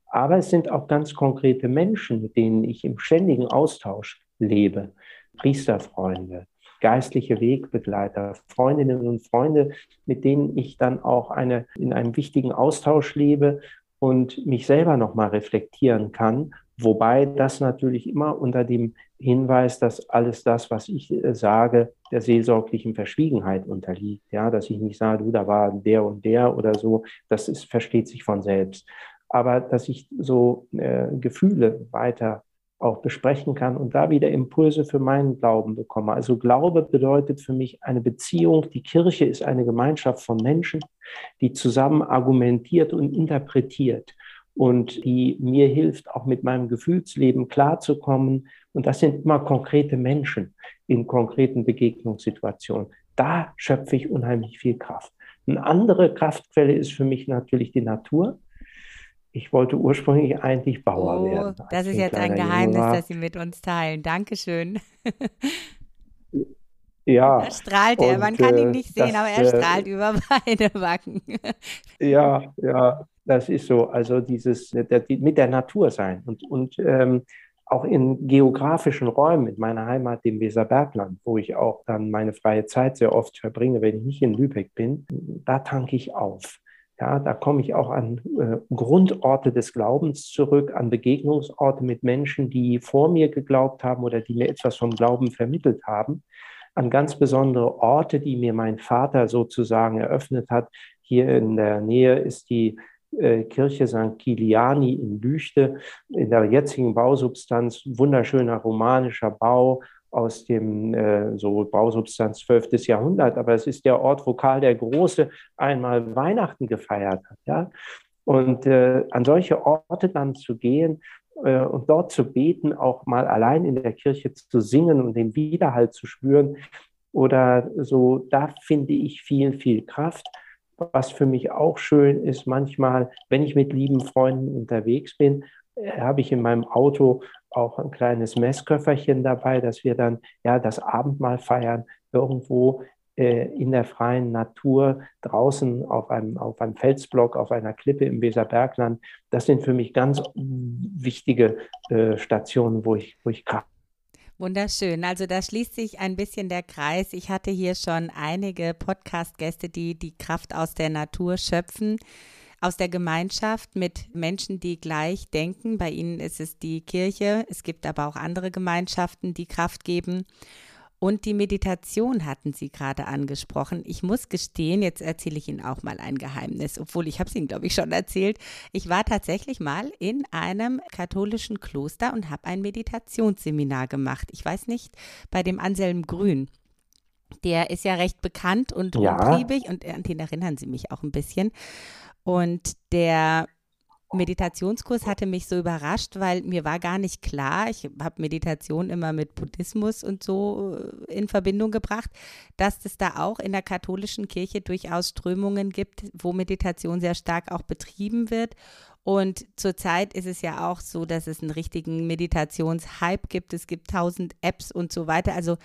Aber es sind auch ganz konkrete Menschen, mit denen ich im ständigen Austausch lebe. Priesterfreunde, geistliche Wegbegleiter, Freundinnen und Freunde, mit denen ich dann auch eine, in einem wichtigen Austausch lebe und mich selber nochmal reflektieren kann. Wobei das natürlich immer unter dem Hinweis, dass alles das, was ich äh, sage, der seelsorglichen Verschwiegenheit unterliegt. Ja, dass ich nicht sage, du, da war der und der oder so. Das ist, versteht sich von selbst aber dass ich so äh, Gefühle weiter auch besprechen kann und da wieder Impulse für meinen Glauben bekomme. Also Glaube bedeutet für mich eine Beziehung. Die Kirche ist eine Gemeinschaft von Menschen, die zusammen argumentiert und interpretiert und die mir hilft, auch mit meinem Gefühlsleben klarzukommen. Und das sind immer konkrete Menschen in konkreten Begegnungssituationen. Da schöpfe ich unheimlich viel Kraft. Eine andere Kraftquelle ist für mich natürlich die Natur ich wollte ursprünglich eigentlich Bauer oh, werden. Das ist jetzt ein Geheimnis, das Sie mit uns teilen. Dankeschön. Ja. Da strahlt er. Man kann ihn äh, nicht sehen, das, aber er äh, strahlt über beide Backen. Ja, ja, das ist so. Also dieses der, mit der Natur sein und, und ähm, auch in geografischen Räumen, in meiner Heimat, dem Weserbergland, wo ich auch dann meine freie Zeit sehr oft verbringe, wenn ich nicht in Lübeck bin, da tanke ich auf Ja, da komme ich auch an äh, Grundorte des Glaubens zurück, an Begegnungsorte mit Menschen, die vor mir geglaubt haben oder die mir etwas vom Glauben vermittelt haben, an ganz besondere Orte, die mir mein Vater sozusagen eröffnet hat. Hier in der Nähe ist die Kirche St. Kiliani in Lüchte, in der jetzigen Bausubstanz, wunderschöner romanischer Bau, aus dem äh, so Bausubstanz 12. Jahrhundert, aber es ist der Ort, wo Karl der Große einmal Weihnachten gefeiert hat. Ja? Und äh, an solche Orte dann zu gehen äh, und dort zu beten, auch mal allein in der Kirche zu singen und den Widerhall zu spüren oder so, da finde ich viel, viel Kraft. Was für mich auch schön ist, manchmal, wenn ich mit lieben Freunden unterwegs bin, habe ich in meinem Auto auch ein kleines Messköfferchen dabei, dass wir dann ja das Abendmahl feiern irgendwo äh, in der freien Natur draußen auf einem, auf einem Felsblock, auf einer Klippe im Weserbergland. Das sind für mich ganz wichtige äh, Stationen, wo ich, wo ich Kraft Wunderschön. Also da schließt sich ein bisschen der Kreis. Ich hatte hier schon einige Podcast-Gäste, die die Kraft aus der Natur schöpfen aus der Gemeinschaft mit Menschen, die gleich denken. Bei Ihnen ist es die Kirche. Es gibt aber auch andere Gemeinschaften, die Kraft geben. Und die Meditation hatten Sie gerade angesprochen. Ich muss gestehen, jetzt erzähle ich Ihnen auch mal ein Geheimnis, obwohl ich habe es Ihnen, glaube ich, schon erzählt. Ich war tatsächlich mal in einem katholischen Kloster und habe ein Meditationsseminar gemacht. Ich weiß nicht, bei dem Anselm Grün. Der ist ja recht bekannt und ja. umtriebig und an den erinnern Sie mich auch ein bisschen. Und der Meditationskurs hatte mich so überrascht, weil mir war gar nicht klar, ich habe Meditation immer mit Buddhismus und so äh, in Verbindung gebracht, dass es da auch in der katholischen Kirche durchaus Strömungen gibt, wo Meditation sehr stark auch betrieben wird. Und zurzeit ist es ja auch so, dass es einen richtigen Meditationshype gibt. Es gibt tausend Apps und so weiter. Also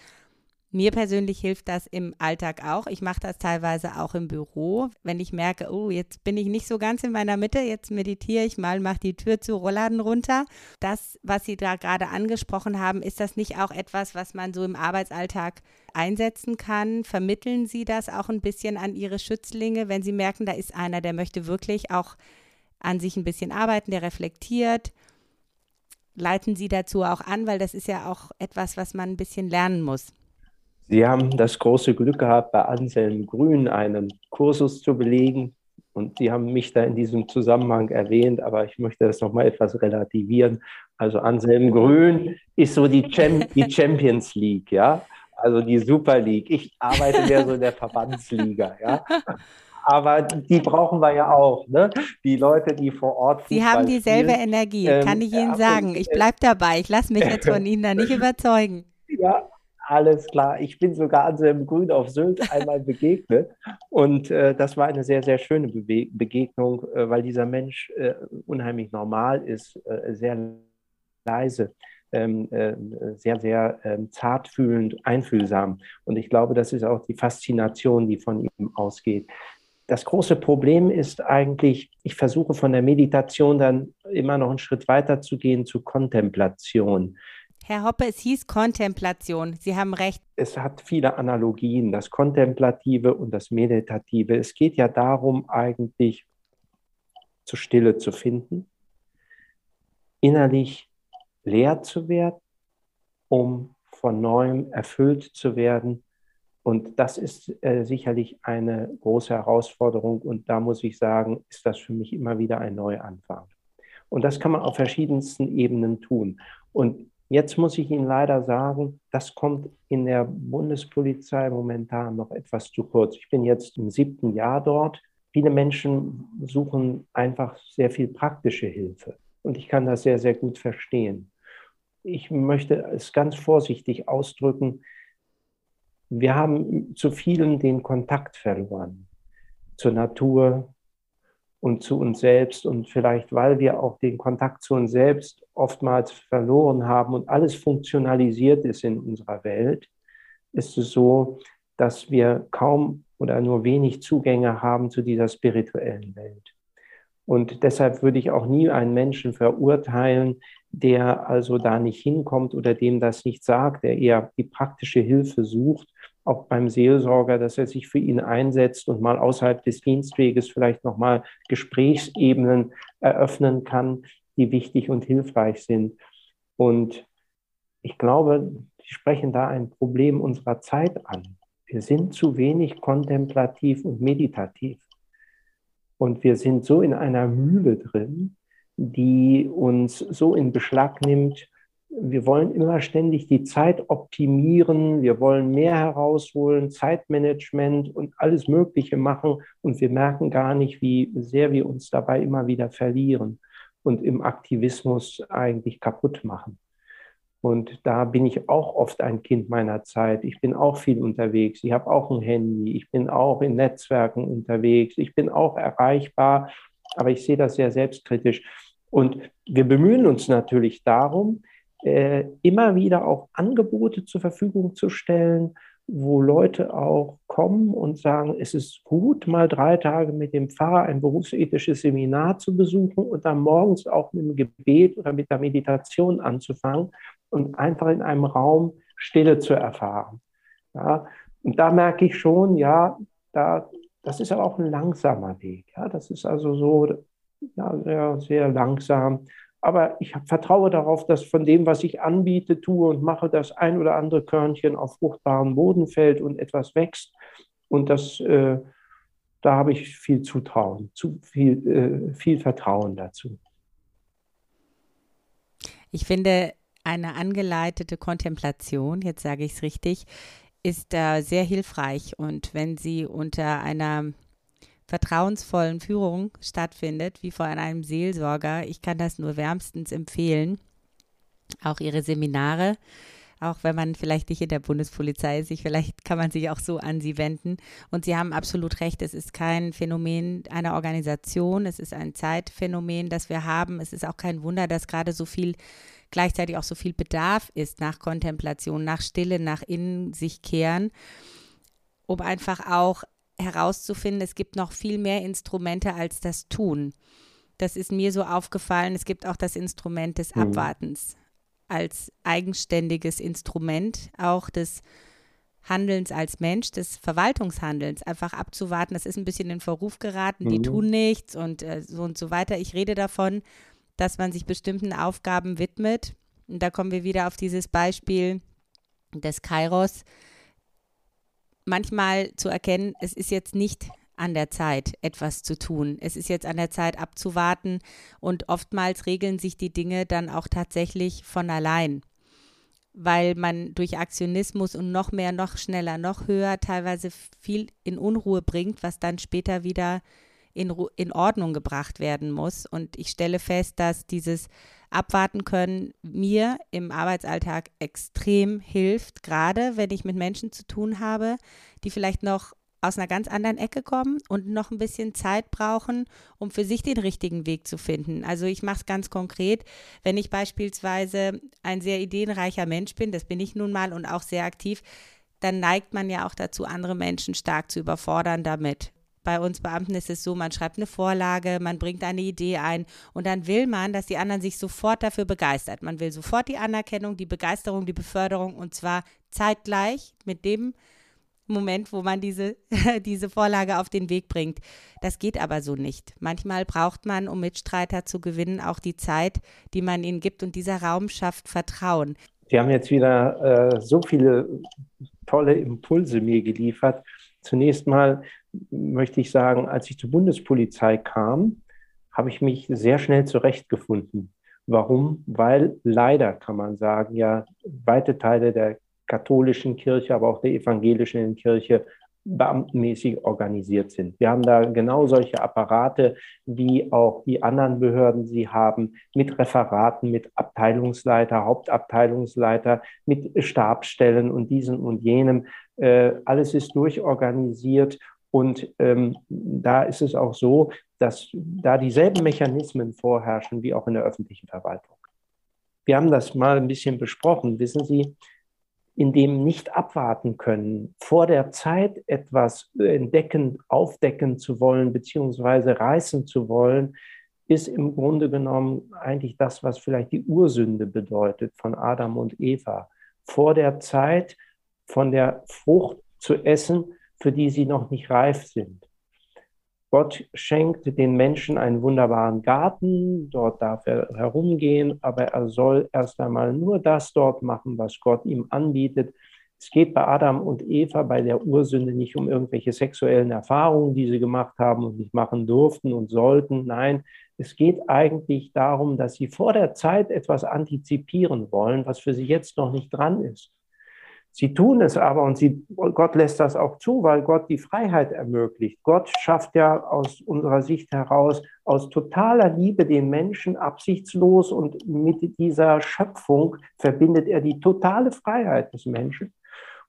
mir persönlich hilft das im Alltag auch. Ich mache das teilweise auch im Büro. Wenn ich merke, oh, jetzt bin ich nicht so ganz in meiner Mitte, jetzt meditiere ich mal, mache die Tür zu, Rollladen runter. Das, was Sie da gerade angesprochen haben, ist das nicht auch etwas, was man so im Arbeitsalltag einsetzen kann? Vermitteln Sie das auch ein bisschen an Ihre Schützlinge, wenn Sie merken, da ist einer, der möchte wirklich auch an sich ein bisschen arbeiten, der reflektiert? Leiten Sie dazu auch an, weil das ist ja auch etwas, was man ein bisschen lernen muss. Sie haben das große Glück gehabt, bei Anselm Grün einen Kursus zu belegen. Und Sie haben mich da in diesem Zusammenhang erwähnt, aber ich möchte das nochmal etwas relativieren. Also Anselm Grün ist so die, Cham die Champions League, ja, also die Super League. Ich arbeite mehr so in der Verbandsliga, ja. Aber die brauchen wir ja auch, ne? Die Leute, die vor Ort. Fußball Sie haben dieselbe spielen. Energie, kann ähm, ich Ihnen sagen. Ich bleibe dabei. Ich lasse mich jetzt von Ihnen da nicht überzeugen. Ja, alles klar. Ich bin sogar Anselm Grün auf Sylt einmal begegnet. Und äh, das war eine sehr, sehr schöne Be Begegnung, äh, weil dieser Mensch äh, unheimlich normal ist, äh, sehr leise, ähm, äh, sehr, sehr ähm, zartfühlend, einfühlsam. Und ich glaube, das ist auch die Faszination, die von ihm ausgeht. Das große Problem ist eigentlich, ich versuche von der Meditation dann immer noch einen Schritt weiter zu gehen zu Kontemplation. Herr Hoppe, es hieß Kontemplation. Sie haben recht. Es hat viele Analogien, das Kontemplative und das Meditative. Es geht ja darum, eigentlich zur Stille zu finden, innerlich leer zu werden, um von neuem erfüllt zu werden. Und das ist äh, sicherlich eine große Herausforderung. Und da muss ich sagen, ist das für mich immer wieder ein Neuanfang. Und das kann man auf verschiedensten Ebenen tun. Und Jetzt muss ich Ihnen leider sagen, das kommt in der Bundespolizei momentan noch etwas zu kurz. Ich bin jetzt im siebten Jahr dort. Viele Menschen suchen einfach sehr viel praktische Hilfe. Und ich kann das sehr, sehr gut verstehen. Ich möchte es ganz vorsichtig ausdrücken. Wir haben zu vielen den Kontakt verloren zur Natur, und zu uns selbst. Und vielleicht, weil wir auch den Kontakt zu uns selbst oftmals verloren haben und alles funktionalisiert ist in unserer Welt, ist es so, dass wir kaum oder nur wenig Zugänge haben zu dieser spirituellen Welt. Und deshalb würde ich auch nie einen Menschen verurteilen, der also da nicht hinkommt oder dem das nicht sagt, der eher die praktische Hilfe sucht, auch beim Seelsorger, dass er sich für ihn einsetzt und mal außerhalb des Dienstweges vielleicht nochmal Gesprächsebenen eröffnen kann, die wichtig und hilfreich sind. Und ich glaube, Sie sprechen da ein Problem unserer Zeit an. Wir sind zu wenig kontemplativ und meditativ. Und wir sind so in einer Mühle drin, die uns so in Beschlag nimmt. Wir wollen immer ständig die Zeit optimieren, wir wollen mehr herausholen, Zeitmanagement und alles Mögliche machen. Und wir merken gar nicht, wie sehr wir uns dabei immer wieder verlieren und im Aktivismus eigentlich kaputt machen. Und da bin ich auch oft ein Kind meiner Zeit. Ich bin auch viel unterwegs. Ich habe auch ein Handy. Ich bin auch in Netzwerken unterwegs. Ich bin auch erreichbar. Aber ich sehe das sehr selbstkritisch. Und wir bemühen uns natürlich darum, äh, immer wieder auch Angebote zur Verfügung zu stellen, wo Leute auch kommen und sagen, es ist gut, mal drei Tage mit dem Pfarrer ein berufsethisches Seminar zu besuchen und dann morgens auch mit dem Gebet oder mit der Meditation anzufangen und einfach in einem Raum Stille zu erfahren. Ja, und da merke ich schon, ja, da, das ist aber auch ein langsamer Weg. Ja, das ist also so ja, sehr, sehr langsam. Aber ich vertraue darauf, dass von dem, was ich anbiete, tue und mache, das ein oder andere Körnchen auf fruchtbaren Boden fällt und etwas wächst. Und das, äh, da habe ich viel Zutrauen, zu viel, äh, viel Vertrauen dazu. Ich finde, eine angeleitete Kontemplation, jetzt sage ich es richtig, ist da sehr hilfreich. Und wenn sie unter einer vertrauensvollen Führung stattfindet, wie von einem Seelsorger, ich kann das nur wärmstens empfehlen. Auch ihre Seminare, auch wenn man vielleicht nicht in der Bundespolizei ist, vielleicht kann man sich auch so an sie wenden. Und Sie haben absolut recht, es ist kein Phänomen einer Organisation, es ist ein Zeitphänomen, das wir haben. Es ist auch kein Wunder, dass gerade so viel gleichzeitig auch so viel Bedarf ist nach Kontemplation, nach Stille, nach innen sich kehren, um einfach auch herauszufinden, es gibt noch viel mehr Instrumente als das Tun. Das ist mir so aufgefallen. Es gibt auch das Instrument des mhm. Abwartens als eigenständiges Instrument, auch des Handelns als Mensch, des Verwaltungshandelns, einfach abzuwarten. Das ist ein bisschen in Verruf geraten, die mhm. tun nichts und äh, so und so weiter. Ich rede davon, dass man sich bestimmten Aufgaben widmet. Und da kommen wir wieder auf dieses Beispiel des Kairos. Manchmal zu erkennen, es ist jetzt nicht an der Zeit, etwas zu tun. Es ist jetzt an der Zeit, abzuwarten. Und oftmals regeln sich die Dinge dann auch tatsächlich von allein, weil man durch Aktionismus und noch mehr, noch schneller, noch höher teilweise viel in Unruhe bringt, was dann später wieder in, in Ordnung gebracht werden muss. Und ich stelle fest, dass dieses Abwarten können mir im Arbeitsalltag extrem hilft, gerade wenn ich mit Menschen zu tun habe, die vielleicht noch aus einer ganz anderen Ecke kommen und noch ein bisschen Zeit brauchen, um für sich den richtigen Weg zu finden. Also ich mache es ganz konkret, wenn ich beispielsweise ein sehr ideenreicher Mensch bin, das bin ich nun mal und auch sehr aktiv, dann neigt man ja auch dazu, andere Menschen stark zu überfordern damit bei uns Beamten ist es so, man schreibt eine Vorlage, man bringt eine Idee ein und dann will man, dass die anderen sich sofort dafür begeistert. Man will sofort die Anerkennung, die Begeisterung, die Beförderung und zwar zeitgleich mit dem Moment, wo man diese, diese Vorlage auf den Weg bringt. Das geht aber so nicht. Manchmal braucht man, um Mitstreiter zu gewinnen, auch die Zeit, die man ihnen gibt und dieser Raum schafft Vertrauen. Sie haben jetzt wieder äh, so viele tolle Impulse mir geliefert. Zunächst mal möchte ich sagen, als ich zur Bundespolizei kam, habe ich mich sehr schnell zurechtgefunden. Warum? Weil leider, kann man sagen, ja, weite Teile der katholischen Kirche, aber auch der evangelischen Kirche beamtenmäßig organisiert sind. Wir haben da genau solche Apparate, wie auch die anderen Behörden sie haben, mit Referaten, mit Abteilungsleiter, Hauptabteilungsleiter, mit Stabstellen und diesem und jenem. Äh, alles ist durchorganisiert und ähm, da ist es auch so, dass da dieselben Mechanismen vorherrschen wie auch in der öffentlichen Verwaltung. Wir haben das mal ein bisschen besprochen. Wissen Sie, in dem nicht abwarten können, vor der Zeit etwas entdecken, aufdecken zu wollen, beziehungsweise reißen zu wollen, ist im Grunde genommen eigentlich das, was vielleicht die Ursünde bedeutet von Adam und Eva. Vor der Zeit von der Frucht zu essen, für die sie noch nicht reif sind. Gott schenkt den Menschen einen wunderbaren Garten, dort darf er herumgehen, aber er soll erst einmal nur das dort machen, was Gott ihm anbietet. Es geht bei Adam und Eva bei der Ursünde nicht um irgendwelche sexuellen Erfahrungen, die sie gemacht haben und nicht machen durften und sollten. Nein, es geht eigentlich darum, dass sie vor der Zeit etwas antizipieren wollen, was für sie jetzt noch nicht dran ist. Sie tun es aber und sie, Gott lässt das auch zu, weil Gott die Freiheit ermöglicht. Gott schafft ja aus unserer Sicht heraus aus totaler Liebe den Menschen absichtslos und mit dieser Schöpfung verbindet er die totale Freiheit des Menschen.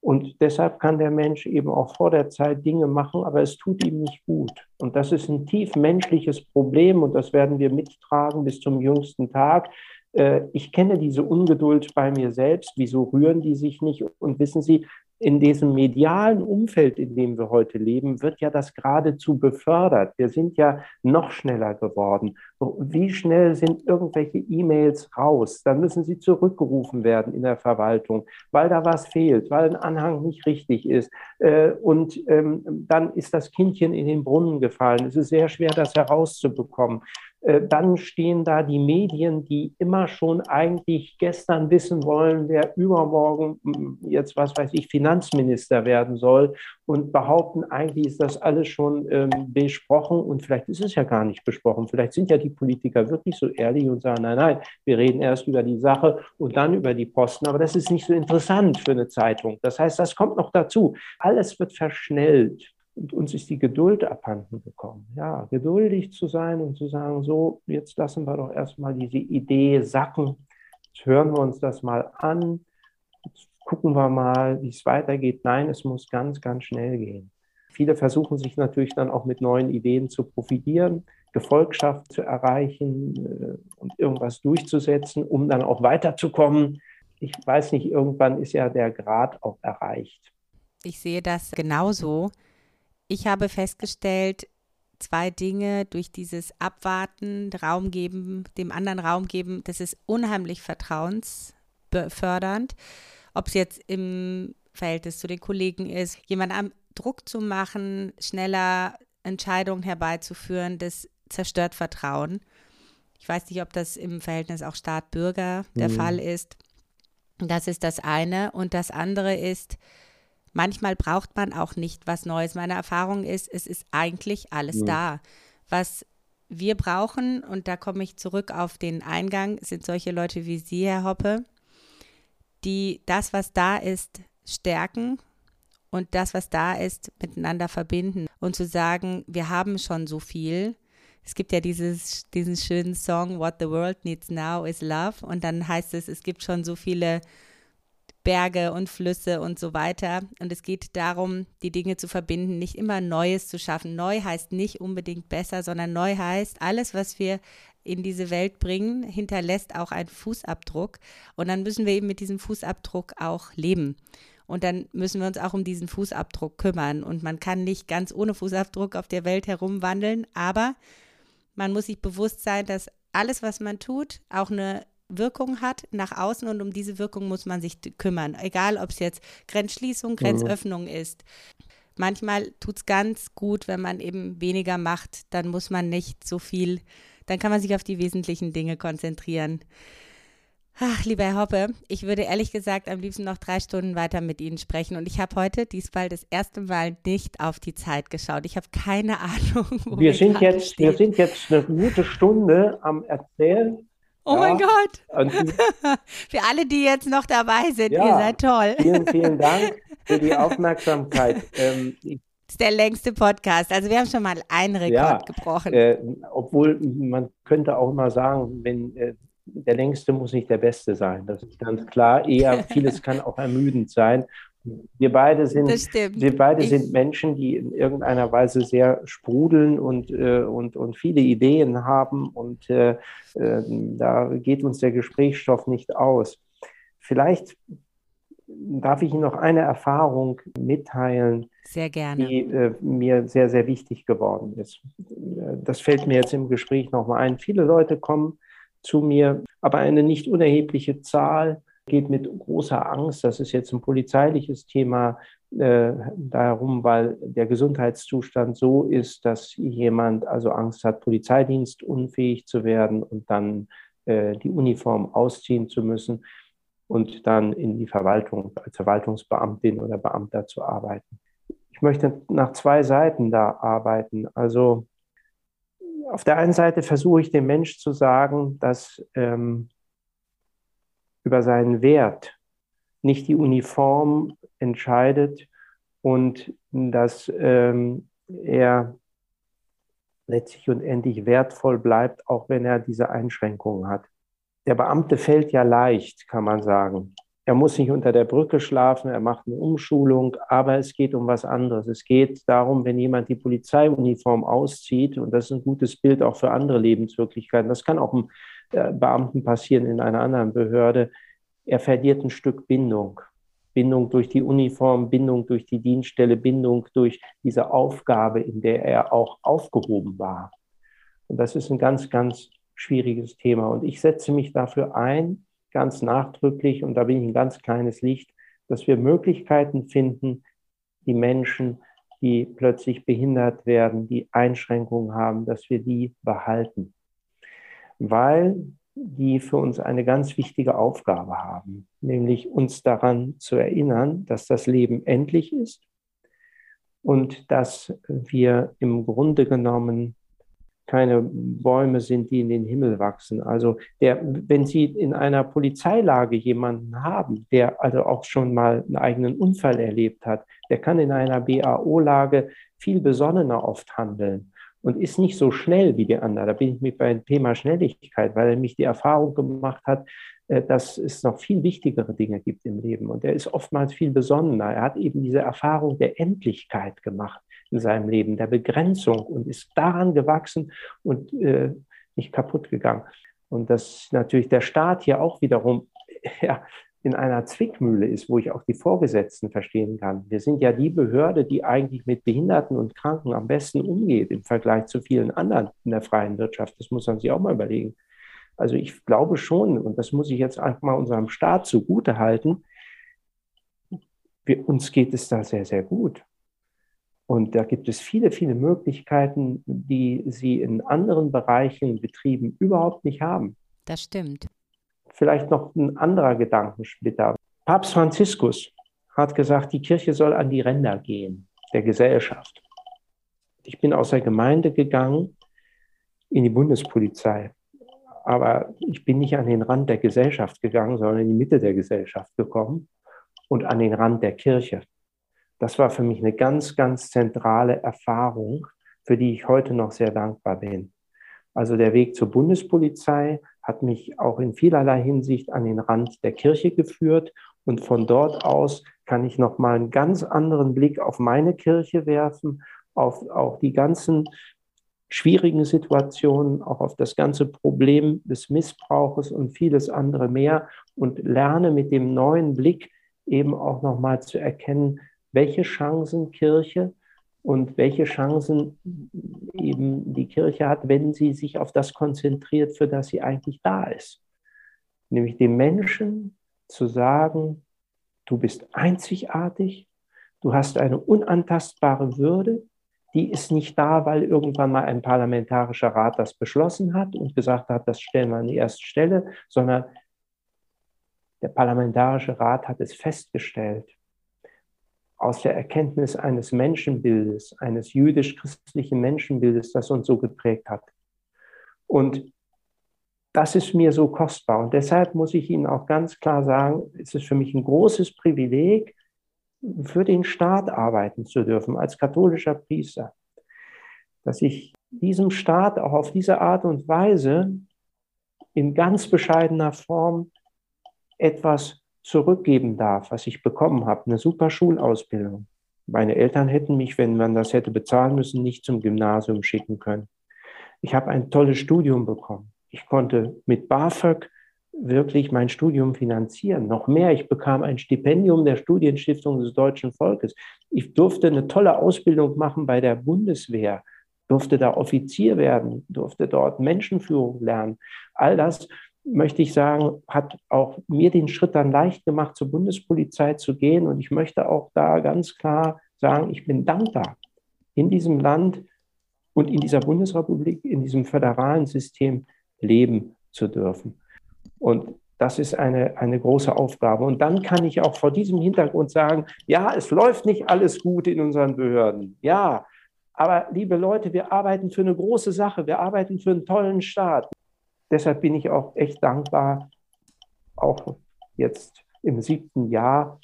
Und deshalb kann der Mensch eben auch vor der Zeit Dinge machen, aber es tut ihm nicht gut. Und das ist ein tief menschliches Problem und das werden wir mittragen bis zum jüngsten Tag. Äh, ich kenne diese Ungeduld bei mir selbst. Wieso rühren die sich nicht? Und wissen Sie, in diesem medialen Umfeld, in dem wir heute leben, wird ja das geradezu befördert. Wir sind ja noch schneller geworden. Wie schnell sind irgendwelche E-Mails raus? Dann müssen sie zurückgerufen werden in der Verwaltung, weil da was fehlt, weil ein Anhang nicht richtig ist. Äh, und ähm, dann ist das Kindchen in den Brunnen gefallen. Es ist sehr schwer, das herauszubekommen. Äh, dann stehen da die Medien, die immer schon eigentlich gestern wissen wollen, wer übermorgen hm, jetzt, was weiß ich, Finanzminister werden soll und behaupten, eigentlich ist das alles schon ähm, besprochen und vielleicht ist es ja gar nicht besprochen. Vielleicht sind ja die Politiker wirklich so ehrlich und sagen, nein, nein, wir reden erst über die Sache und dann über die Posten, aber das ist nicht so interessant für eine Zeitung. Das heißt, das kommt noch dazu. Alles wird verschnellt. Und uns ist die Geduld abhanden gekommen. Ja, geduldig zu sein und zu sagen, so, jetzt lassen wir doch erstmal diese Idee sacken. Jetzt hören wir uns das mal an. Jetzt gucken wir mal, wie es weitergeht. Nein, es muss ganz, ganz schnell gehen. Viele versuchen sich natürlich dann auch mit neuen Ideen zu profitieren, Gefolgschaft zu erreichen äh, und irgendwas durchzusetzen, um dann auch weiterzukommen. Ich weiß nicht, irgendwann ist ja der Grad auch erreicht. Ich sehe das genauso ich habe festgestellt, zwei Dinge durch dieses Abwarten, Raum geben, dem anderen Raum geben, das ist unheimlich vertrauensfördernd. Ob es jetzt im Verhältnis zu den Kollegen ist, jemand am Druck zu machen, schneller Entscheidungen herbeizuführen, das zerstört Vertrauen. Ich weiß nicht, ob das im Verhältnis auch Staat-Bürger der mhm. Fall ist. Das ist das eine. Und das andere ist, manchmal braucht man auch nicht was Neues. Meine Erfahrung ist, es ist eigentlich alles ja. da. Was wir brauchen, und da komme ich zurück auf den Eingang, sind solche Leute wie Sie, Herr Hoppe, die das, was da ist, stärken und das, was da ist, miteinander verbinden und zu sagen, wir haben schon so viel. Es gibt ja dieses, diesen schönen Song, What the World Needs Now is Love. Und dann heißt es, es gibt schon so viele Berge und Flüsse und so weiter. Und es geht darum, die Dinge zu verbinden, nicht immer Neues zu schaffen. Neu heißt nicht unbedingt besser, sondern neu heißt, alles, was wir in diese Welt bringen, hinterlässt auch einen Fußabdruck. Und dann müssen wir eben mit diesem Fußabdruck auch leben. Und dann müssen wir uns auch um diesen Fußabdruck kümmern. Und man kann nicht ganz ohne Fußabdruck auf der Welt herumwandeln, aber man muss sich bewusst sein, dass alles, was man tut, auch eine Wirkung hat nach außen und um diese Wirkung muss man sich kümmern. Egal, ob es jetzt Grenzschließung, Grenzöffnung mhm. ist. Manchmal tut es ganz gut, wenn man eben weniger macht. Dann muss man nicht so viel, dann kann man sich auf die wesentlichen Dinge konzentrieren. Ach, lieber Herr Hoppe, ich würde ehrlich gesagt am liebsten noch drei Stunden weiter mit Ihnen sprechen. Und ich habe heute diesmal das erste Mal nicht auf die Zeit geschaut. Ich habe keine Ahnung, wo wir, wir sind jetzt, Wir sind jetzt eine gute Stunde am Erzählen Oh ja. mein Gott. Für alle, die jetzt noch dabei sind, ja, ihr seid toll. Vielen, vielen Dank für die Aufmerksamkeit. Ähm, das ist der längste Podcast. Also wir haben schon mal einen Rekord ja, gebrochen. Äh, obwohl man könnte auch mal sagen, wenn äh, der längste muss nicht der beste sein. Das ist ganz klar. Eher vieles kann auch ermüdend sein. Wir beide sind, wir beide sind Menschen, die in irgendeiner Weise sehr sprudeln und, äh, und, und viele Ideen haben und äh, äh, da geht uns der Gesprächsstoff nicht aus. Vielleicht darf ich Ihnen noch eine Erfahrung mitteilen, die äh, mir sehr, sehr wichtig geworden ist. Das fällt mir jetzt im Gespräch nochmal ein. Viele Leute kommen zu mir, aber eine nicht unerhebliche Zahl geht mit großer Angst, das ist jetzt ein polizeiliches Thema, äh, darum, weil der Gesundheitszustand so ist, dass jemand also Angst hat, polizeidienstunfähig zu werden und dann äh, die Uniform ausziehen zu müssen und dann in die Verwaltung als Verwaltungsbeamtin oder Beamter zu arbeiten. Ich möchte nach zwei Seiten da arbeiten. Also auf der einen Seite versuche ich dem Mensch zu sagen, dass ähm, über seinen Wert nicht die Uniform entscheidet und dass ähm, er letztlich und endlich wertvoll bleibt, auch wenn er diese Einschränkungen hat. Der Beamte fällt ja leicht, kann man sagen. Er muss nicht unter der Brücke schlafen, er macht eine Umschulung, aber es geht um was anderes. Es geht darum, wenn jemand die Polizeiuniform auszieht, und das ist ein gutes Bild auch für andere Lebenswirklichkeiten, das kann auch äh, Beamten passieren in einer anderen Behörde, er verliert ein Stück Bindung. Bindung durch die Uniform, Bindung durch die Dienststelle, Bindung durch diese Aufgabe, in der er auch aufgehoben war. Und das ist ein ganz, ganz schwieriges Thema. Und ich setze mich dafür ein, ganz nachdrücklich, und da bin ich ein ganz kleines Licht, dass wir Möglichkeiten finden, die Menschen, die plötzlich behindert werden, die Einschränkungen haben, dass wir die behalten. Weil die für uns eine ganz wichtige Aufgabe haben, nämlich uns daran zu erinnern, dass das Leben endlich ist und dass wir im Grunde genommen keine Bäume sind, die in den Himmel wachsen. Also der, wenn Sie in einer Polizeilage jemanden haben, der also auch schon mal einen eigenen Unfall erlebt hat, der kann in einer BAO-Lage viel besonnener oft handeln und ist nicht so schnell wie die anderen. Da bin ich mit beim Thema Schnelligkeit, weil er mich die Erfahrung gemacht hat, äh, dass es noch viel wichtigere Dinge gibt im Leben. Und er ist oftmals viel besonnener. Er hat eben diese Erfahrung der Endlichkeit gemacht in seinem Leben, der Begrenzung und ist daran gewachsen und äh, nicht kaputt gegangen. Und dass natürlich der Staat hier auch wiederum ja, in einer Zwickmühle ist, wo ich auch die Vorgesetzten verstehen kann. Wir sind ja die Behörde, die eigentlich mit Behinderten und Kranken am besten umgeht im Vergleich zu vielen anderen in der freien Wirtschaft. Das muss man sich auch mal überlegen. Also ich glaube schon, und das muss ich jetzt einfach mal unserem Staat zugute halten, wir, uns geht es da sehr, sehr gut. Und da gibt es viele, viele Möglichkeiten, die Sie in anderen Bereichen, Betrieben überhaupt nicht haben. Das stimmt vielleicht noch ein anderer Gedankensplitter. Papst Franziskus hat gesagt, die Kirche soll an die Ränder gehen der Gesellschaft. Ich bin aus der Gemeinde gegangen in die Bundespolizei. Aber ich bin nicht an den Rand der Gesellschaft gegangen, sondern in die Mitte der Gesellschaft gekommen und an den Rand der Kirche. Das war für mich eine ganz, ganz zentrale Erfahrung, für die ich heute noch sehr dankbar bin. Also der Weg zur Bundespolizei hat mich auch in vielerlei Hinsicht an den Rand der Kirche geführt. Und von dort aus kann ich nochmal einen ganz anderen Blick auf meine Kirche werfen, auf auch die ganzen schwierigen Situationen, auch auf das ganze Problem des Missbrauches und vieles andere mehr und lerne mit dem neuen Blick eben auch nochmal zu erkennen, welche Chancen Kirche und welche Chancen eben die Kirche hat, wenn sie sich auf das konzentriert, für das sie eigentlich da ist. Nämlich dem Menschen zu sagen, du bist einzigartig, du hast eine unantastbare Würde, die ist nicht da, weil irgendwann mal ein parlamentarischer Rat das beschlossen hat und gesagt hat, das stellen wir an die erste Stelle, sondern der parlamentarische Rat hat es festgestellt aus der Erkenntnis eines Menschenbildes, eines jüdisch-christlichen Menschenbildes, das uns so geprägt hat. Und das ist mir so kostbar. Und deshalb muss ich Ihnen auch ganz klar sagen, es ist für mich ein großes Privileg, für den Staat arbeiten zu dürfen, als katholischer Priester. Dass ich diesem Staat auch auf diese Art und Weise in ganz bescheidener Form etwas zurückgeben darf, was ich bekommen habe, eine super Schulausbildung. Meine Eltern hätten mich, wenn man das hätte bezahlen müssen, nicht zum Gymnasium schicken können. Ich habe ein tolles Studium bekommen. Ich konnte mit BAföG wirklich mein Studium finanzieren. Noch mehr, ich bekam ein Stipendium der Studienstiftung des deutschen Volkes. Ich durfte eine tolle Ausbildung machen bei der Bundeswehr, durfte da Offizier werden, durfte dort Menschenführung lernen. All das möchte ich sagen, hat auch mir den Schritt dann leicht gemacht, zur Bundespolizei zu gehen. Und ich möchte auch da ganz klar sagen, ich bin dankbar, in diesem Land und in dieser Bundesrepublik, in diesem föderalen System leben zu dürfen. Und das ist eine, eine große Aufgabe. Und dann kann ich auch vor diesem Hintergrund sagen, ja, es läuft nicht alles gut in unseren Behörden. Ja, aber liebe Leute, wir arbeiten für eine große Sache. Wir arbeiten für einen tollen Staat. Deshalb bin ich auch echt dankbar, auch jetzt im siebten Jahr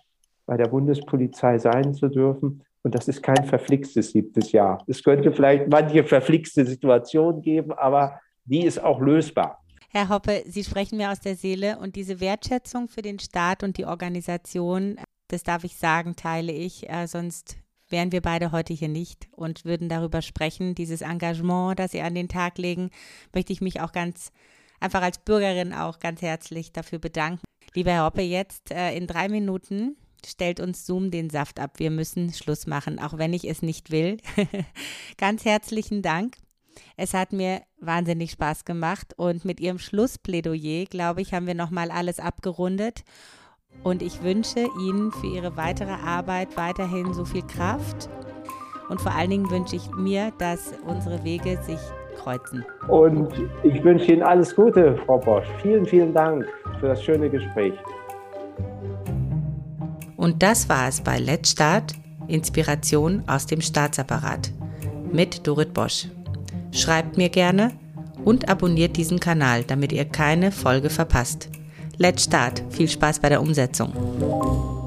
bei der Bundespolizei sein zu dürfen. Und das ist kein verflixtes siebtes Jahr. Es könnte vielleicht manche verflixte Situationen geben, aber die ist auch lösbar. Herr Hoppe, Sie sprechen mir aus der Seele und diese Wertschätzung für den Staat und die Organisation, das darf ich sagen, teile ich, äh, sonst wären wir beide heute hier nicht und würden darüber sprechen. Dieses Engagement, das Sie an den Tag legen, möchte ich mich auch ganz einfach als Bürgerin auch ganz herzlich dafür bedanken. Lieber Herr Hoppe, jetzt äh, in drei Minuten stellt uns Zoom den Saft ab. Wir müssen Schluss machen, auch wenn ich es nicht will. ganz herzlichen Dank. Es hat mir wahnsinnig Spaß gemacht und mit Ihrem Schlussplädoyer, glaube ich, haben wir nochmal alles abgerundet. Und ich wünsche Ihnen für Ihre weitere Arbeit weiterhin so viel Kraft. Und vor allen Dingen wünsche ich mir, dass unsere Wege sich kreuzen. Und ich wünsche Ihnen alles Gute, Frau Bosch. Vielen, vielen Dank für das schöne Gespräch. Und das war es bei Let's Start, Inspiration aus dem Staatsapparat mit Dorit Bosch. Schreibt mir gerne und abonniert diesen Kanal, damit ihr keine Folge verpasst. Let's Start. Viel Spaß bei der Umsetzung.